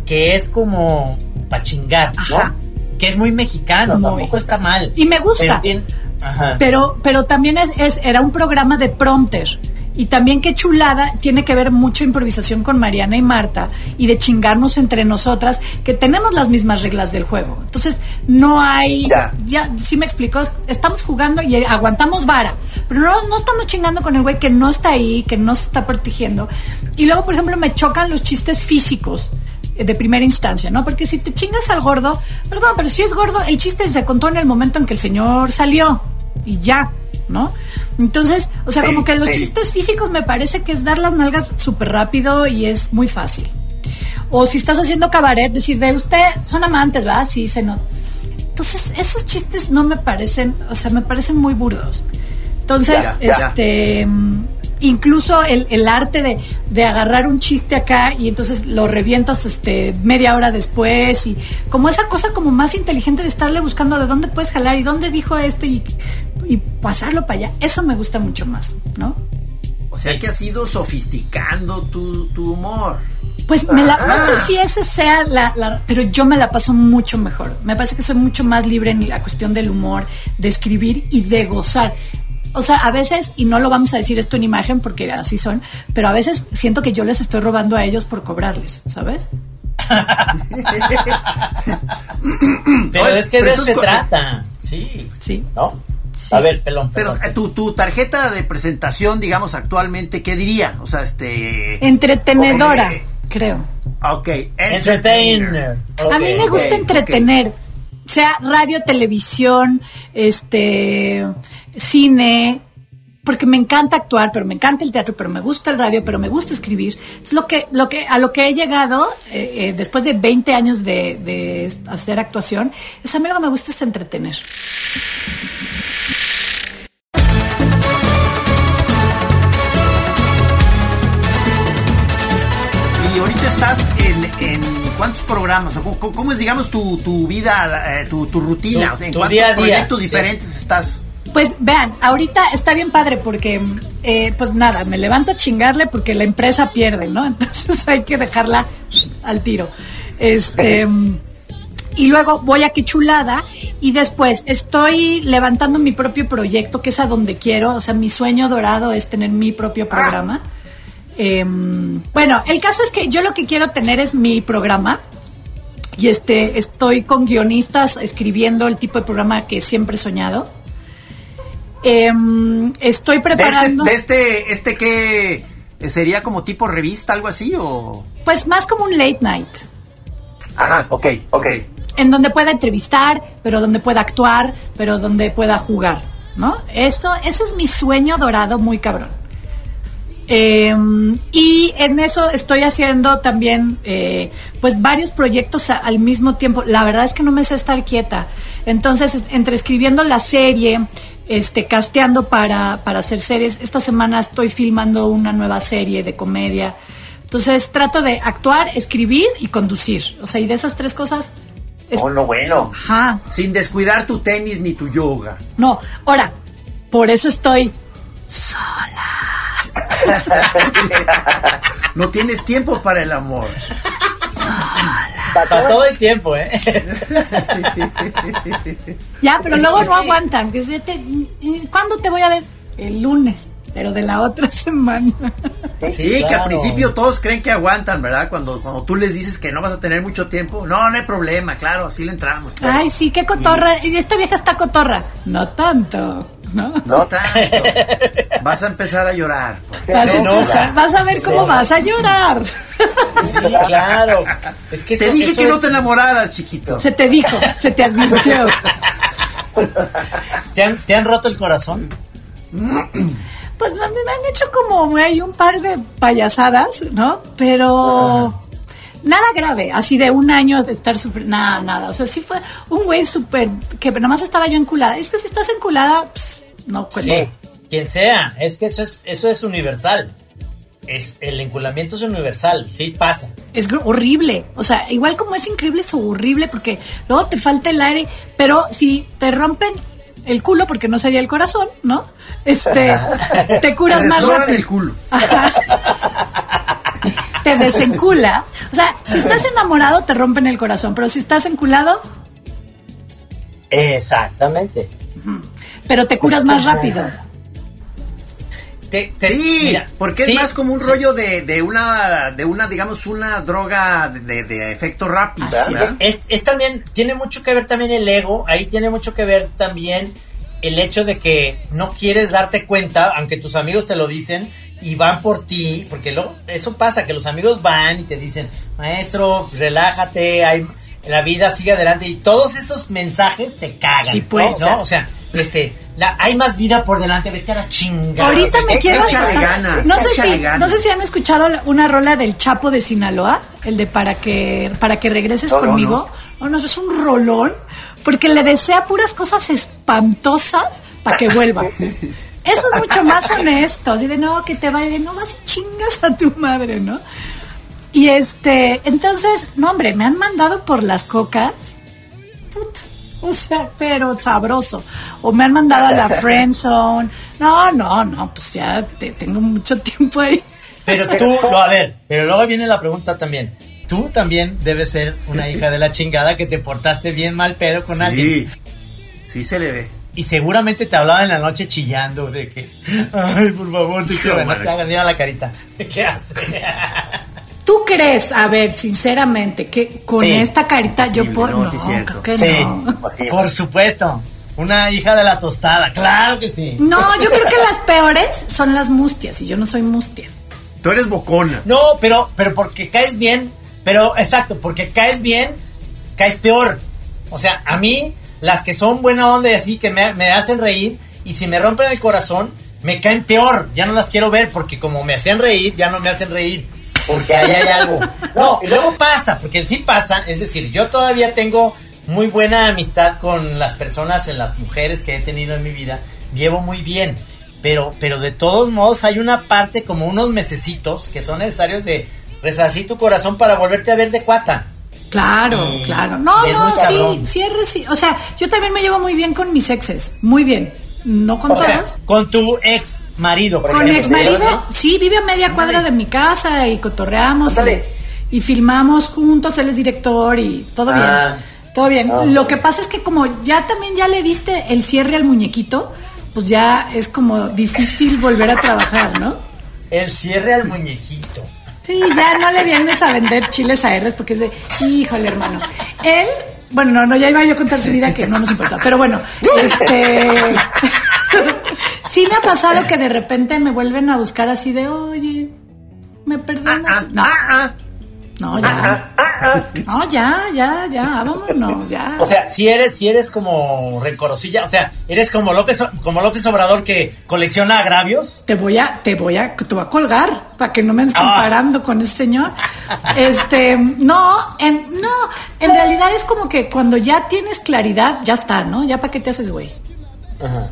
que es como para chingar. ¿no? Que es muy mexicano, muy tampoco está mal. Y me gusta. Pero, tiene, Ajá. pero, pero también es, es, era un programa de prompter. Y también qué chulada, tiene que ver mucho improvisación con Mariana y Marta y de chingarnos entre nosotras, que tenemos las mismas reglas del juego. Entonces, no hay, ya, ya sí me explicó, estamos jugando y aguantamos vara, pero no, no estamos chingando con el güey que no está ahí, que no se está protegiendo. Y luego, por ejemplo, me chocan los chistes físicos de primera instancia, ¿no? Porque si te chingas al gordo, perdón, pero si es gordo, el chiste se contó en el momento en que el señor salió y ya, ¿no? Entonces, o sea, como que los chistes físicos me parece que es dar las nalgas súper rápido y es muy fácil. O si estás haciendo cabaret, decir, ve, usted, son amantes, ¿va? Sí, se nota. Entonces, esos chistes no me parecen, o sea, me parecen muy burdos. Entonces, ya, ya, este... Ya incluso el, el arte de, de, agarrar un chiste acá y entonces lo revientas este media hora después y como esa cosa como más inteligente de estarle buscando de dónde puedes jalar y dónde dijo este y, y pasarlo para allá, eso me gusta mucho más, ¿no? O sea que has ido sofisticando tu, tu humor. Pues me la, no sé si ese sea la, la, pero yo me la paso mucho mejor. Me parece que soy mucho más libre en la cuestión del humor, de escribir y de gozar o sea, a veces, y no lo vamos a decir esto en imagen porque así son, pero a veces siento que yo les estoy robando a ellos por cobrarles, ¿sabes? pero es que de eso se trata. Sí. Sí. ¿No? A ver, pelón. Pero pelón. eh, tu, tu tarjeta de presentación, digamos, actualmente, ¿qué diría? O sea, este... Entretenedora, creo. Ok. Entertainer. A mí me gusta entretener, sea radio, televisión, este, cine, porque me encanta actuar, pero me encanta el teatro, pero me gusta el radio, pero me gusta escribir. Es lo que, lo que, a lo que he llegado eh, eh, después de 20 años de, de hacer actuación, es a mí lo que me gusta es entretener. Cuántos programas, o cómo, cómo es, digamos, tu, tu vida, eh, tu, tu rutina, Tu- o sea, en tu cuántos día a día, proyectos sí. diferentes estás. Pues vean, ahorita está bien padre porque, eh, pues nada, me levanto a chingarle porque la empresa pierde, ¿no? Entonces hay que dejarla al tiro. Este. Y luego voy a Qué Chulada y después estoy levantando mi propio proyecto, que es a donde quiero. O sea, mi sueño dorado es tener mi propio programa. Em, bueno, el caso es que yo lo que quiero tener es mi programa. Y este, estoy con guionistas escribiendo el tipo de programa que siempre he soñado. Em, estoy De este, preparando. de este, este que sería como tipo revista, algo así, o. Pues más como un late night. Ajá, ok, ok. En donde pueda entrevistar, pero donde pueda actuar, pero donde pueda jugar, ¿no? Eso, ese es mi sueño dorado muy cabrón. Em, y en eso estoy haciendo también, eh, pues varios proyectos a- al mismo tiempo. La verdad es que no me sé estar quieta. Entonces, es- entre escribiendo la serie, este, casteando para, para hacer series. Esta semana estoy filmando una nueva serie de comedia. Entonces, trato de actuar, escribir y conducir. O sea, y de esas tres cosas. es- Oh, no, bueno. Ajá. Sin descuidar tu tenis ni tu yoga. No, ahora, por eso estoy No tienes tiempo para el amor. Para todo el tiempo, ¿eh? Ya, pero luego no aguantan. Que se te- ¿Cuándo te voy a ver? El lunes, pero de la otra semana. Sí, que al principio todos creen que aguantan, ¿verdad? Cuando, cuando tú les dices que no vas a tener mucho tiempo. No, no hay problema, claro, así le entramos. Ay, sí, qué cotorra. Y esta vieja está cotorra. No tanto, ¿no? No tanto. Vas a empezar a llorar. Vas, a, vas a ver cómo vas a llorar. Sí, claro. Es que Te eso- dije eso que no te enamoraras, chiquito. Se te dijo, se te advirtió. ¿Te han, te han roto el corazón? Pues me me han hecho como hay un par de payasadas, ¿no? Pero nada grave, así de un año de estar súper, nada, nada. O sea, sí fue un güey súper, que nada más estaba yo enculada. Es que si estás enculada, pues, no cuenta. Sí, quien sea. Es que eso es, eso es universal. Es, el enculamiento es universal, sí pasa. Es horrible. O sea, igual como es increíble, es horrible porque luego te falta el aire. Pero si te rompen el culo, porque no sería el corazón, ¿no? Este, te curas Te más rápido. el culo. Ajá. te desencula. O sea, si estás enamorado, te rompen el corazón. Pero si estás enculado, Exactamente. pero te curas más rápido. Te- te- Sí, mira, porque sí, es más como un sí. rollo de, de una, de una, digamos, una droga de, de- efecto rápido. Es, es también, tiene mucho que ver también el ego, ahí tiene mucho que ver también el hecho de que no quieres darte cuenta, aunque tus amigos te lo dicen y van por ti, porque luego eso pasa, que los amigos van y te dicen, maestro, relájate, hay, la vida sigue adelante y todos esos mensajes te cagan, Sí, pues. ¿no? O sea, este, la, hay más vida por delante, vete a la chingada. Ahorita O sea, me quiero ganas, no sé si ganas. no sé si han escuchado una rola del Chapo de Sinaloa, el de para que para que regreses No, no, conmigo. No, no, es un rolón porque le desea puras cosas espantosas para que vuelva. Eso es mucho más honesto, así de no que te vaya, no vas y chingas a tu madre, ¿no? Y este, entonces, no hombre, me han mandado por las cocas. Puta, o sea, pero sabroso. O me han mandado a la friend zone. No, no, no, pues ya te- tengo mucho tiempo ahí. Pero tú, no, a ver, pero luego viene la pregunta también. Tú también debes ser una hija de la chingada que te portaste bien mal pedo con alguien. Sí, sí se le ve. Y seguramente te hablaba en la noche chillando de que, ay, por favor, te quiero, no te hagas mira la carita. ¿Qué hace? ¿Tú crees, a ver, sinceramente, que con Sí. esta carita yo Posible, puedo... no, No, sí, creo que Sí, no. por supuesto. una hija de la tostada, claro que sí. No, yo creo que las peores son las mustias y yo no soy mustia. Tú eres bocona. No, pero, pero porque caes bien, pero exacto, porque caes bien, caes peor. O sea, a mí, las que son buena onda y así, que me, me hacen reír, y si me rompen el corazón, me caen peor. Ya no las quiero ver, porque como me hacían reír, ya no me hacen reír. Porque ahí hay algo. No, y luego pasa, porque sí pasa, es decir, yo todavía tengo muy buena amistad con las personas, en las mujeres que he tenido en mi vida, llevo muy bien. Pero, pero de todos modos hay una parte como unos mesecitos que son necesarios de resarcir tu corazón para volverte a ver de cuata. Claro, Y claro. No, no, sí, sí es O sea, yo también me llevo muy bien con mis exes. Muy bien. No con O todos. sea, con tu ex marido, por con mi ex marido, sí, vive a media cuadra de mi casa y cotorreamos y, y filmamos juntos, él es director y todo Ah. bien. Todo bien. Ah, Lo que pasa es que como ya también ya le diste el cierre al muñequito, pues ya es como difícil volver a trabajar, ¿no? El cierre al muñequito. Sí, ya no le vienes a vender chiles a R's porque es de, híjole, hermano. Él, bueno, no, no, ya iba yo a contar su vida que no nos importa, pero bueno, este. sí me ha pasado que de repente me vuelven a buscar así de, oye, ¿me Ah, perdonas? ah, no, ah, ah. No, ya. No, ya, ya, ya, vámonos, ya. O sea, si eres, si eres como rencorosilla, o sea, eres como López, como López Obrador que colecciona agravios. te voy a, te voy a, te voy a colgar para que no me andes Ah. comparando con ese señor. Este, no, en, no, en realidad es como que cuando ya tienes claridad, ya está, ¿no? Ya para qué te haces güey. Ajá.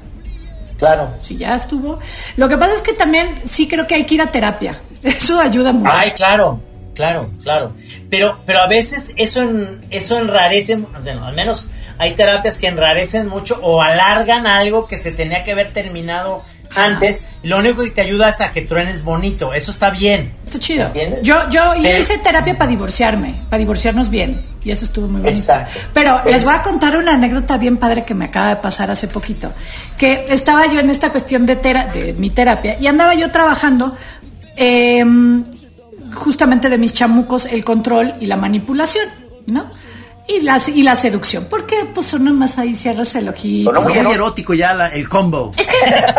Claro. Si ya estuvo. Lo que pasa es que también sí creo que hay que ir a terapia. Eso ayuda mucho. Ay, claro, claro, claro. Pero, pero a veces eso en, eso enrarece, bueno, al menos hay terapias que enrarecen mucho o alargan algo que se tenía que haber terminado antes. Lo único que te ayuda es a que truenes bonito. Eso está bien. Está chido. Yo, yo, yo Pero- hice terapia para divorciarme, para divorciarnos bien. Y eso estuvo muy bonito. Exacto. Pero Pues- les voy a contar una anécdota bien padre que me acaba de pasar hace poquito. Que estaba yo en esta cuestión de, tera- de mi terapia y andaba yo trabajando em, justamente de mis chamucos el control y la manipulación, ¿no? Y la, y la seducción. Porque pues uno más ahí cierras el ojito. Muy muy erótico ya la- el combo. Es que,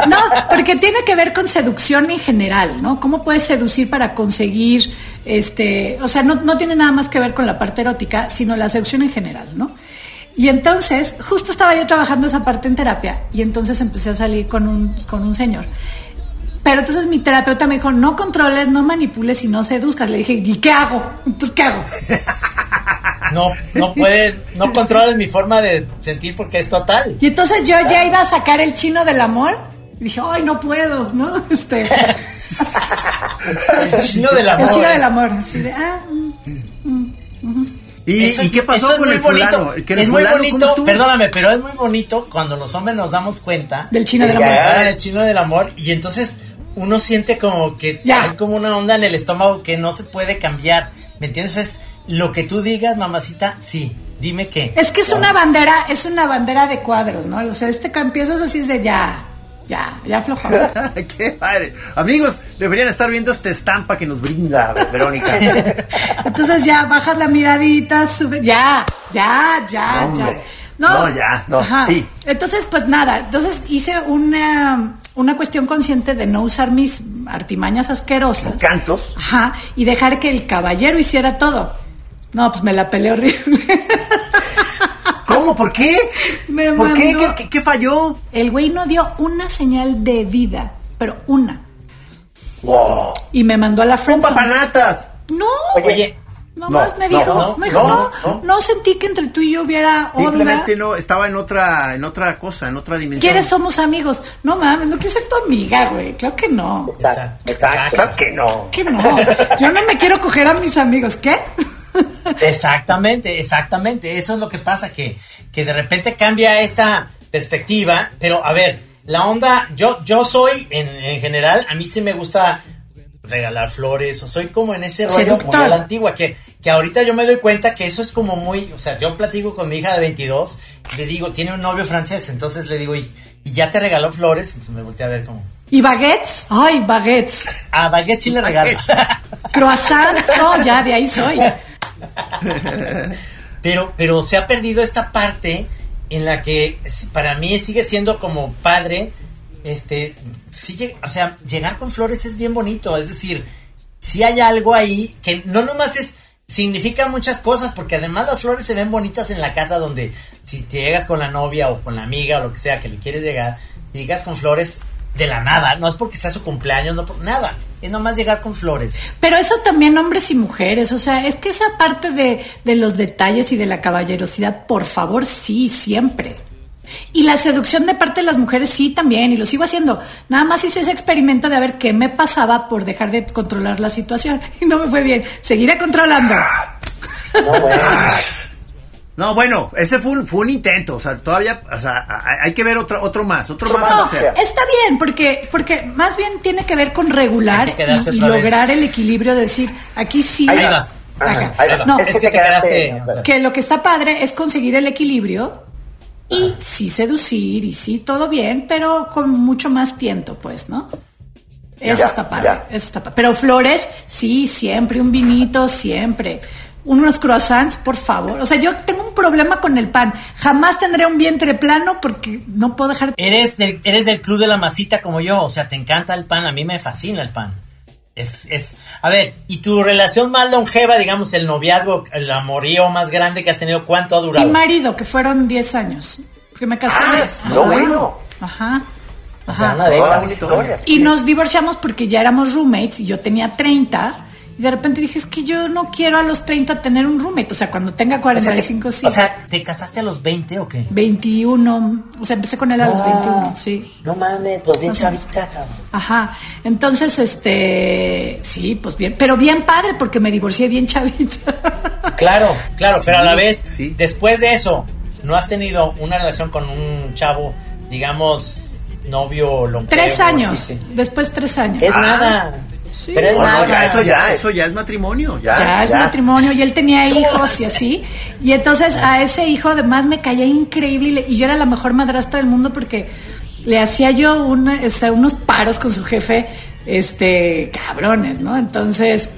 no, porque tiene que ver con seducción en general, ¿no? ¿Cómo puedes seducir para conseguir, este, o sea, no, no tiene nada más que ver con la parte erótica, sino la seducción en general, ¿no? Y entonces, justo estaba yo trabajando esa parte en terapia y entonces empecé a salir con un, con un señor. Pero entonces mi terapeuta me dijo, no controles, no manipules y no seduzcas. Le dije, ¿y qué hago? Entonces, ¿qué hago? No, no puedes, no controles mi forma de sentir porque es total. Y entonces yo ya iba a sacar el chino del amor. Y dije, ay, no puedo, ¿no? Este, El chino del amor. el chino es- del amor. Así de, ah, mm. ¿Y, Eso y es- qué pasó es con muy el fulano? bonito. ¿Que el es muy fulano, ¿cómo bonito, perdóname, pero es muy bonito cuando los hombres nos damos cuenta Del chino del amor. agarran el chino del amor y entonces uno siente como que Ya. hay como una onda en el estómago que no se puede cambiar. ¿Me entiendes? Es lo que tú digas, mamacita, sí. Dime qué. Es que es una bandera, es una bandera de cuadros, ¿no? O sea, este empiezas así es de ya, ya, ya aflojó. Qué padre. Amigos, deberían estar viendo esta estampa que nos brinda Verónica. Entonces ya bajas la miradita, sube, ya, ya, ya, No, ya. hombre. No, ya, no, sí. Entonces, pues nada, entonces hice una, una cuestión consciente de no usar mis artimañas asquerosas. Cantos. Ajá, y dejar que el caballero hiciera todo. No, pues me la peleé horrible. ¿Cómo? ¿Por qué? Me ¿Por qué? mandó- ¿Qué, qué- qué falló? El güey no dio una señal de vida, pero una. Wow. Y me mandó a la Son friendzone. papanatas. No, Oye, nomás no, me no, dijo, no, me dijo, no, no, no, sentí que entre tú y yo hubiera onda. Simplemente no, estaba en otra, en otra cosa, en otra dimensión. ¿Quieres somos amigos? No mames, no quiero ser tu amiga, güey. Claro que no. Exacto. Exacto. Claro que no. Que no. Yo no me quiero coger a mis amigos. ¿Qué? Exactamente, exactamente. Eso es lo que pasa, que, que de repente cambia esa perspectiva. Pero a ver, la onda, yo, yo soy, en, en general, a mí sí me gusta regalar flores, o soy como en ese rollo muy a la antigua, que, que ahorita yo me doy cuenta que eso es como muy, o sea, yo platico con mi hija de 22, y le digo, tiene un novio francés, entonces le digo, y, y ya te regaló flores, entonces me volteé a ver como, ¿Y baguettes? Ay, baguettes. a Baguette sí le regala. Croissants. No, ya de ahí soy. pero, pero se ha perdido esta parte en la que para mí sigue siendo como padre, este, sí, o sea, llegar con flores es bien bonito, es decir, si hay algo ahí que no nomás es, significa muchas cosas, porque además las flores se ven bonitas en la casa donde si te llegas con la novia o con la amiga o lo que sea que le quieres llegar, llegas con flores de la nada, no es porque sea su cumpleaños, no nada, es nomás llegar con flores. Pero eso también hombres y mujeres, o sea, es que esa parte de, de los detalles y de la caballerosidad, por favor, sí, siempre. Y la seducción de parte de las mujeres sí también, y lo sigo haciendo. Nada más hice ese experimento de a ver qué me pasaba por dejar de controlar la situación. Y no me fue bien. Seguiré controlando. No, bueno. No, bueno, ese fue un, fue un intento, o sea, todavía, o sea, hay que ver otro, otro más, otro más no, Está bien, porque, porque más bien tiene que ver con regular y, lograr el equilibrio de decir, aquí sí. Ahí vas. No, es que, que lo que está padre es conseguir el equilibrio y sí seducir y sí todo bien, pero con mucho más tiento, pues, ¿no? Eso está padre, eso está padre. Pero flores, sí, siempre, un vinito, siempre unos croissants, por favor. O sea, yo tengo un problema con el pan. Jamás tendré un vientre plano porque no puedo dejar. Eres del, eres del club de la masita como yo. O sea, te encanta el pan. A mí me fascina el pan. Es, es, a ver, ¿y tu relación más longeva, digamos, el noviazgo, el amorío más grande que has tenido, cuánto ha durado? Mi marido, que fueron 10 años. Que me casé. Ah, no, bueno. Ajá. Ajá. y nos divorciamos porque ya éramos roommates y yo tenía 30 y de repente dije, es que yo no quiero a los 30 tener un roommate. O sea, cuando tenga 45, sí. O sea, ¿te casaste a los 20 o qué? 21. O sea, empecé con él a los 21, sí. No mames, pues bien chavita, Ajá. Entonces, este, sí, pues bien. Pero bien padre porque me divorcié bien chavita. Claro, claro, pero a la vez, después de eso, ¿no has tenido una relación con un chavo, digamos, novio longevo? Tres años. Después tres años. Es nada. Pero eso ya, eso ya es matrimonio. Ya, ya es matrimonio y él tenía hijos y así. Y entonces a ese hijo además me caía increíble y yo era la mejor madrastra del mundo porque le hacía yo unos paros con su jefe, este, cabrones, ¿no? Entonces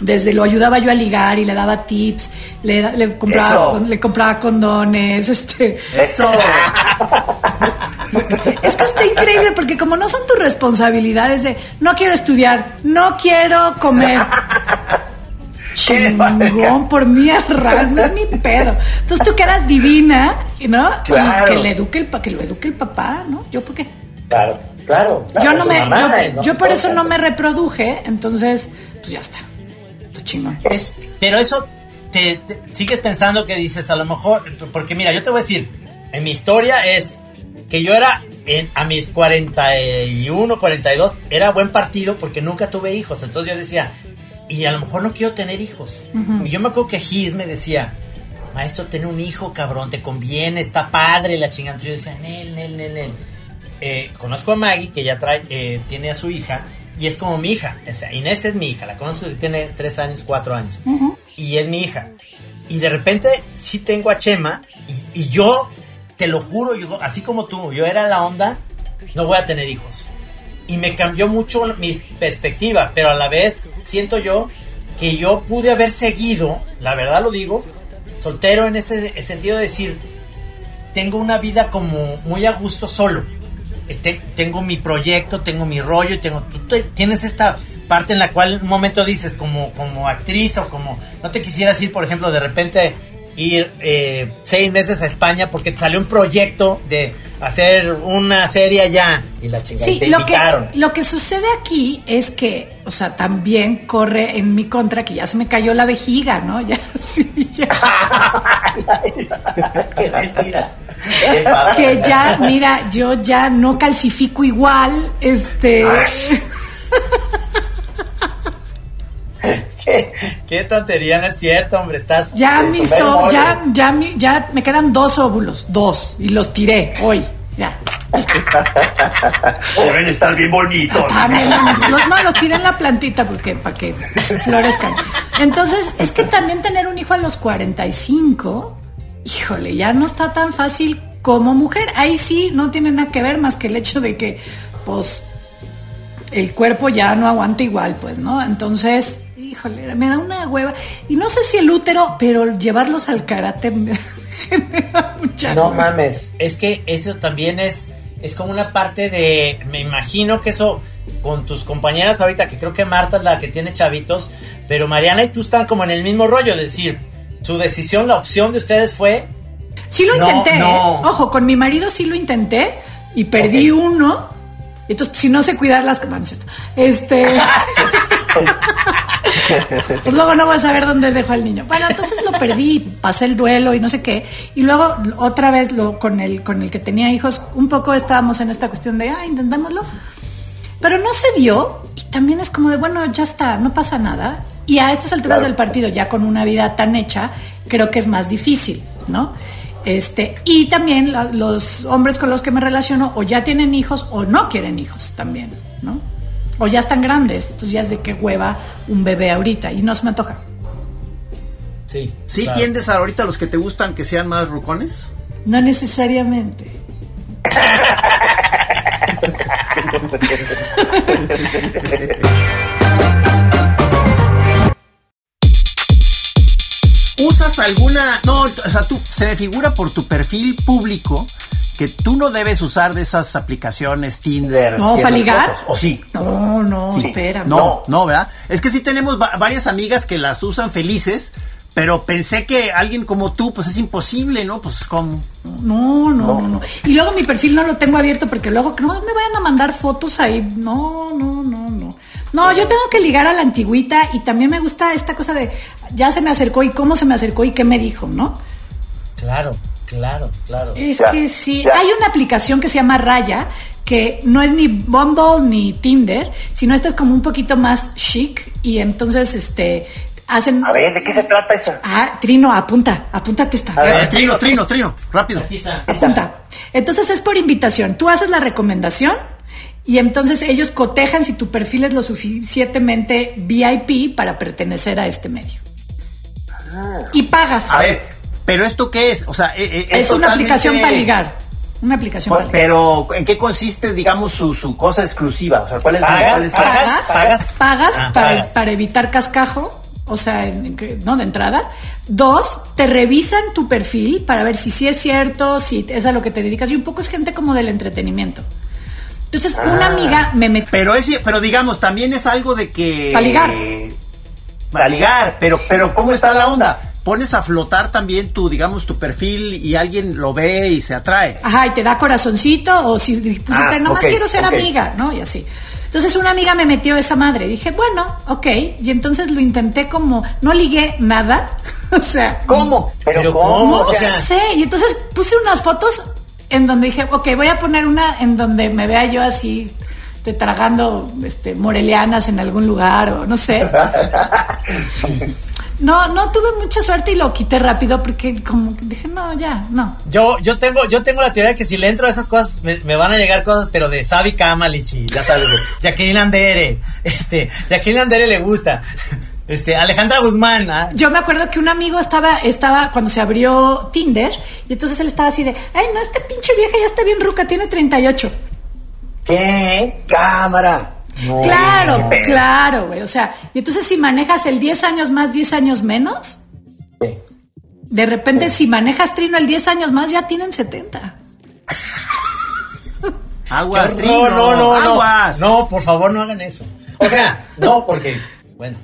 desde lo ayudaba yo a ligar y le daba tips, le, le compraba le compraba condones, este. Eso. Está increíble porque como no son tus responsabilidades de no quiero estudiar, no quiero comer. Chingón por mi arras, no es mi pedo. Entonces tú quedas divina, ¿no? Que le eduque el que lo eduque el papá, ¿no? Yo por qué? Claro, claro. yo no me, yo, por eso no me reproduje, entonces, pues ya está. chingón. Es, pero eso te, sigues pensando que dices a lo mejor, porque mira, yo te voy a decir, en mi historia es que yo era en, a mis 41, 42, era buen partido porque nunca tuve hijos. Entonces yo decía, y a lo mejor no quiero tener hijos. Y yo me acuerdo que Gis me decía, maestro, tener un hijo, cabrón, te conviene, está padre la chingada. Yo decía, Nel, Nel, Nel, Nel. Eh, conozco a Maggie, que ya trae, eh, tiene a su hija, y es como mi hija. O sea, Inés es mi hija, la conozco tiene 3 años, 4 años. Y es mi hija. Y de repente sí tengo a Chema, y, y yo te lo juro, yo, así como tú, yo era la onda, no voy a tener hijos. Y me cambió mucho mi perspectiva, pero a la vez siento yo que yo pude haber seguido, la verdad lo digo, soltero en ese sentido de decir, tengo una vida como muy a gusto solo. Este, tengo mi proyecto, tengo mi rollo y tengo, tú tienes esta parte en la cual un momento dices como, como actriz o como, no te quisieras ir, por ejemplo, de repente ir eh, seis meses a España porque salió un proyecto de hacer una serie allá y la chingada sí, lo Que, lo que sucede aquí es que, o sea, también corre en mi contra que ya se me cayó la vejiga, ¿no? Ya, sí, ya. Qué mentira. que ya, mira, yo ya no calcifico igual, este... ¿Qué, tontería, no es cierto, hombre. Estás. Ya, mis ya, ya, ya me quedan dos óvulos, dos, y los tiré hoy. Ya. Deben estar bien bonitos. Ah, no, los tiré en la plantita porque para que florezcan. Entonces, es que también tener un hijo a los 45, híjole, ya no está tan fácil como mujer. Ahí sí no tiene nada que ver más que el hecho de que, pues, el cuerpo ya no aguanta igual, pues, ¿no? Entonces, híjole, me da una hueva. Y no sé si el útero, pero llevarlos al karate. genera mucha No hueva. mames. Es que eso también es, es como una parte de. Me imagino que eso con tus compañeras ahorita, que creo que Marta es la que tiene chavitos, pero Mariana y tú están como en el mismo rollo, es decir, su decisión, la opción de ustedes fue. Sí lo No, intenté, ¿eh? ojo, con mi marido sí lo intenté y perdí uno. Entonces, si no sé cuidar las... No, no es cierto. Este... pues luego no voy a saber dónde dejo al niño. Bueno, entonces lo perdí, pasé el duelo y no sé qué. Y luego otra vez lo, con, el, con el que tenía hijos, un poco estábamos en esta cuestión de, ah, intentémoslo. Pero no se dio y también es como de, bueno, ya está, no pasa nada. Y a estas alturas del partido, ya con una vida tan hecha, creo que es más difícil, ¿no? Este, y también la- los hombres con los que me relaciono o ya tienen hijos o no quieren hijos también, ¿no? O ya están grandes, entonces ya es de qué hueva un bebé ahorita y no se me antoja. Sí. ¿Sí claro. tiendes ahorita a los que te gustan que sean más rucones? No necesariamente. ¿Usas alguna.? No, o sea, tú, se me figura por tu perfil público que tú no debes usar de esas aplicaciones Tinder. No, ¿para esas ligar? cosas, ¿O sí? No, no, Sí. espera. No, no, ¿verdad? Es que sí tenemos va- varias amigas que las usan felices, pero pensé que alguien como tú, pues es imposible, ¿no? Pues como. No, no, no, no. Y luego mi perfil no lo tengo abierto porque luego que no me vayan a mandar fotos ahí. No, no, no, no. Yo tengo que ligar a la antigüita y también me gusta esta cosa de ya se me acercó y cómo se me acercó y qué me dijo, ¿no? Claro, claro, claro. Es Ya, que sí, ya. hay una aplicación que se llama Raya, que no es ni Bumble ni Tinder, sino esta es como un poquito más chic y entonces este hacen A ver, ¿de qué se trata esa? Ah, Trino, apunta, apúntate esta. A ver. Eh, trino, trino, trino, rápido. Aquí está. Apunta. Entonces es por invitación. Tú haces la recomendación y entonces ellos cotejan si tu perfil es lo suficientemente VIP para pertenecer a este medio. Y pagas. A ver, ¿pero esto qué es? O sea, eh, eh, es una totalmente- aplicación para ligar. Una aplicación para ligar. Pero, ¿en qué consiste, digamos, su, su cosa exclusiva? O sea, ¿cuál es, Pagas, es- pagas. pagas, pagas Ah, para, pagas. para evitar cascajo, o sea, en- en que- no de entrada. Dos, te revisan tu perfil para ver si sí es cierto, si es a lo que te dedicas. Y un poco es gente como del entretenimiento. Entonces, una Ah. amiga me metió. Pero es, pero digamos, también es algo de que. Pa' ligar. Para ligar, pero, pero ¿cómo está la onda? Pones a flotar también tu, digamos, tu perfil y alguien lo ve y se atrae. Ajá, y te da corazoncito, o si pusiste, Ah, nomás quiero ser amiga, ¿no? Y así. Entonces una amiga me metió esa madre. Dije, bueno, ok. Y entonces lo intenté como, no ligué nada. o sea, ¿Cómo? Pero ¿cómo? ¿cómo? No O sea, sé. Y entonces puse unas fotos en donde dije, ok, voy a poner una en donde me vea yo así, te tragando este, morelianas en algún lugar o no sé. No, no tuve mucha suerte y lo quité rápido porque como dije, no, ya, no. Yo, yo tengo, yo tengo la teoría de que si le entro a esas cosas, me, me van a llegar cosas, pero de Sabi Kamalich y ya sabes, de Jacqueline Andere, este, Jacqueline Andere le gusta, este, Alejandra Guzmán, ah, Yo me acuerdo que un amigo estaba, estaba cuando se abrió Tinder y entonces él estaba así de, ay, no, esta pinche vieja ya está bien ruca, tiene 38. ¿Qué? Cámara. No, claro, qué claro, güey. O sea, y entonces si manejas el 10 años más, 10 años menos, Sí. de repente si manejas Trino el 10 años más, ya tienen 70. Aguas, no, Trino, no, no, aguas. no, no, por favor no hagan eso. O sea, no, porque, bueno.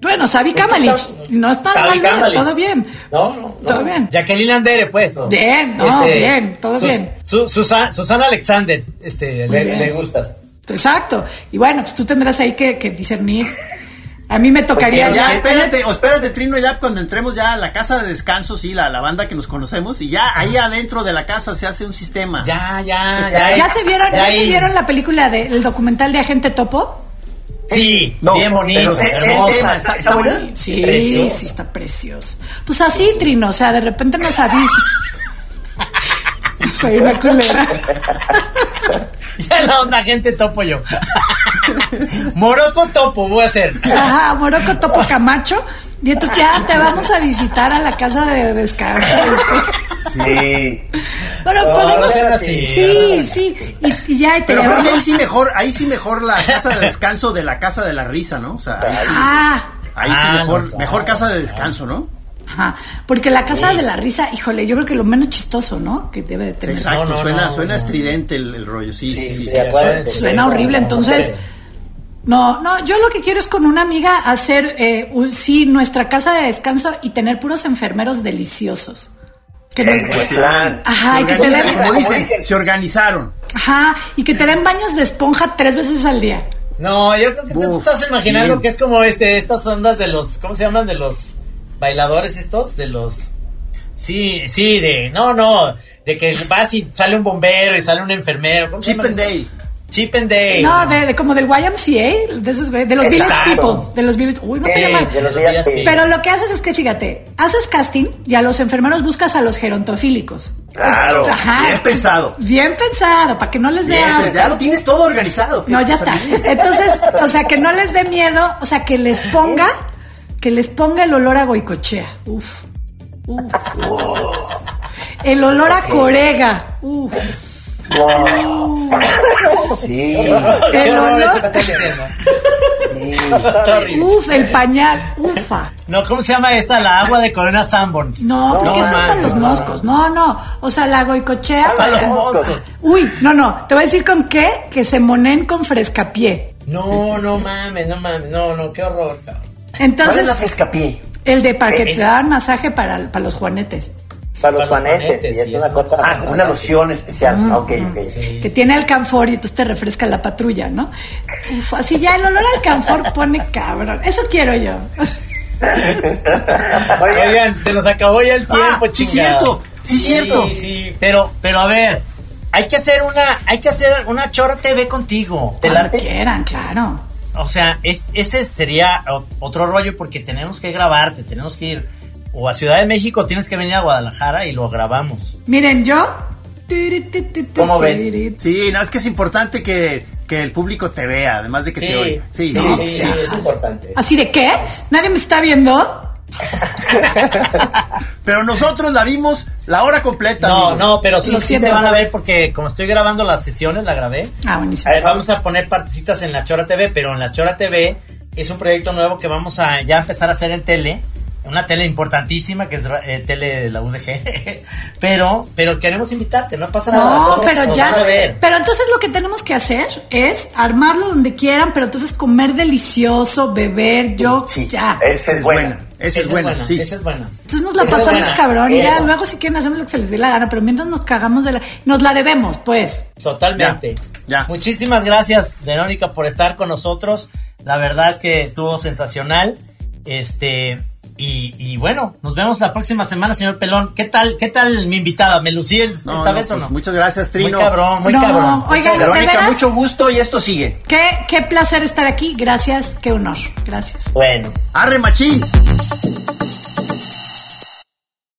Bueno, Sabi Kamalich, no está Sabi mal, bien, Kamalich. todo bien. No, no, no. Todo bien. Jacqueline Andere, pues. Bien, no, bien, todo bien. Su- Susana, Susana Alexander, este, le, gustas. Exacto. Y bueno, pues tú tendrás ahí que, que discernir. A mí me tocaría Pero ya, ya- espérate, o espérate, Trino, ya cuando entremos ya a la casa de descanso, sí, la, la banda que nos conocemos, y ya ahí adentro de la casa se hace un sistema. Ya, ya, ya. ¿Ya se vieron, ya se vieron la película del documental de Agente Topo? Sí, No, bien bonito, hermosa. está, está buena. Sí, Precioso. sí está precioso. Pues así, Trino, o sea, de repente nos avisa. Soy una culera. Ya la onda, gente topo yo. Moroco topo, voy a hacer. Ajá, Moroco Topo Camacho. Y entonces ya te vamos a visitar a la casa de descanso. Sí. Pero No, podemos. sí, sí. Y, y ya y te Pero creo que ahí sí mejor, ahí sí mejor la casa de descanso de la casa de la risa, ¿no? O sea, ahí sí, Ah, ahí sí Ah, mejor, no, mejor casa de descanso, ¿no? Ajá, porque la casa de la risa, híjole, yo creo que lo menos chistoso, ¿no? Que debe de tener. Exacto, No, no, suena, no, suena no. estridente el, el rollo, sí, sí, Sí, sí. sí, sí. acuérdate. Suena horrible, entonces... No, no, yo lo que quiero es con una amiga hacer, eh, un- sí, nuestra casa de descanso y tener puros enfermeros deliciosos. Que nos- plan. Ajá, y que te den, como dicen, se organizaron. ajá, y que te den baños de esponja tres veces al día. No, yo creo que tú estás imaginando bien. que es como este, estas ondas de los, ¿cómo se llaman? De los bailadores estos, de los... Sí, sí, de... No, no, de que vas y sale un bombero y sale un enfermero. ¿cómo se Chip llama and? Dale. Chip and Dale. No, de, de como del YMCA, de esos, de los Village Exacto. People, de los Village, uy, no se Sí, llama. días que- Pero lo que haces es que, fíjate, haces casting y a los enfermeros buscas a los gerontofílicos. Claro. Ajá. Bien pensado. Bien pensado, para que no les dé asco. ya lo tienes todo organizado. No, ya está. Entonces, o sea, que no les dé miedo, o sea, que les ponga, que les ponga el olor a goicochea. Uf. Uf. El olor a corega. Uf. Sí. Qué El olor- sí. Uf, el pañal. Ufa. No, ¿cómo se llama esta? La agua de Corona Sanborns. No, porque eso es para los moscos. No, no. O sea, la goicochea. Para los moscos. Uy, no, no. Te voy a decir con qué. Que se monen con frescapié. No, no mames, no mames, no, no, qué horror, cabrón. ¿Cuál es Entonces, la frescapié? el de para que Es- te dan masaje para, para los juanetes. Para los panetes. panetes, y es una es cosa. una Ah, cosa como una loción especial. Ah, ok, ok. que tiene alcanfor y entonces te refresca la patrulla, ¿no? Uf, así ya el olor al alcanfor pone cabrón. Eso quiero yo. Oigan, Oigan, se nos acabó ya el tiempo, Ah, sí, cierto, sí, cierto. Sí, sí, pero, pero a ver, hay que hacer una, hay que hacer una chora TV contigo. ¿Te late? quieran, claro. O sea, es, ese sería otro rollo porque tenemos que grabarte, tenemos que ir o a Ciudad de México, tienes que venir a Guadalajara y lo grabamos. Miren, yo. ¿Cómo ven? Sí, no, es que es importante que, que el público te vea, además de que te oiga. Sí, sí, sí, sí. sí, es importante. ¿Así de qué? ¿Nadie me está viendo? Pero nosotros la vimos la hora completa. No, no, pero sí, sí te van a ver porque como estoy grabando las sesiones, la grabé. Ah, A buenísimo. ver, vamos a poner partecitas en la Chora TV, pero en la Chora TV es un proyecto nuevo que vamos a ya empezar a hacer en tele. Una tele importantísima que es eh, tele de la UDG. pero, pero queremos invitarte, no pasa nada. No, todos pero ya. van a ver. Pero entonces lo que tenemos que hacer es armarlo donde quieran, pero entonces comer delicioso, beber, yo Sí, ya. esa Esa es buena. Esa es buena, sí. Esa es buena. Entonces nos la Esa pasamos buena. cabrón y ya luego si quieren hacemos lo que se les dé la gana, pero mientras nos cagamos de la... Nos la debemos, pues. Totalmente. Ya, ya. Muchísimas gracias, Verónica, por estar con nosotros. La verdad es que estuvo sensacional. Este, y, y bueno, nos vemos la próxima semana, señor Pelón. ¿Qué tal, qué tal mi invitada? ¿Me lucí el- No, esta no, vez o pues, no? Muchas gracias, Trino. Muy cabrón, muy No, cabrón. oigan, ¿de Verónica, veras? mucho gusto y esto sigue. Qué, qué placer estar aquí. Gracias, qué honor. Gracias. Bueno. Arre, machín.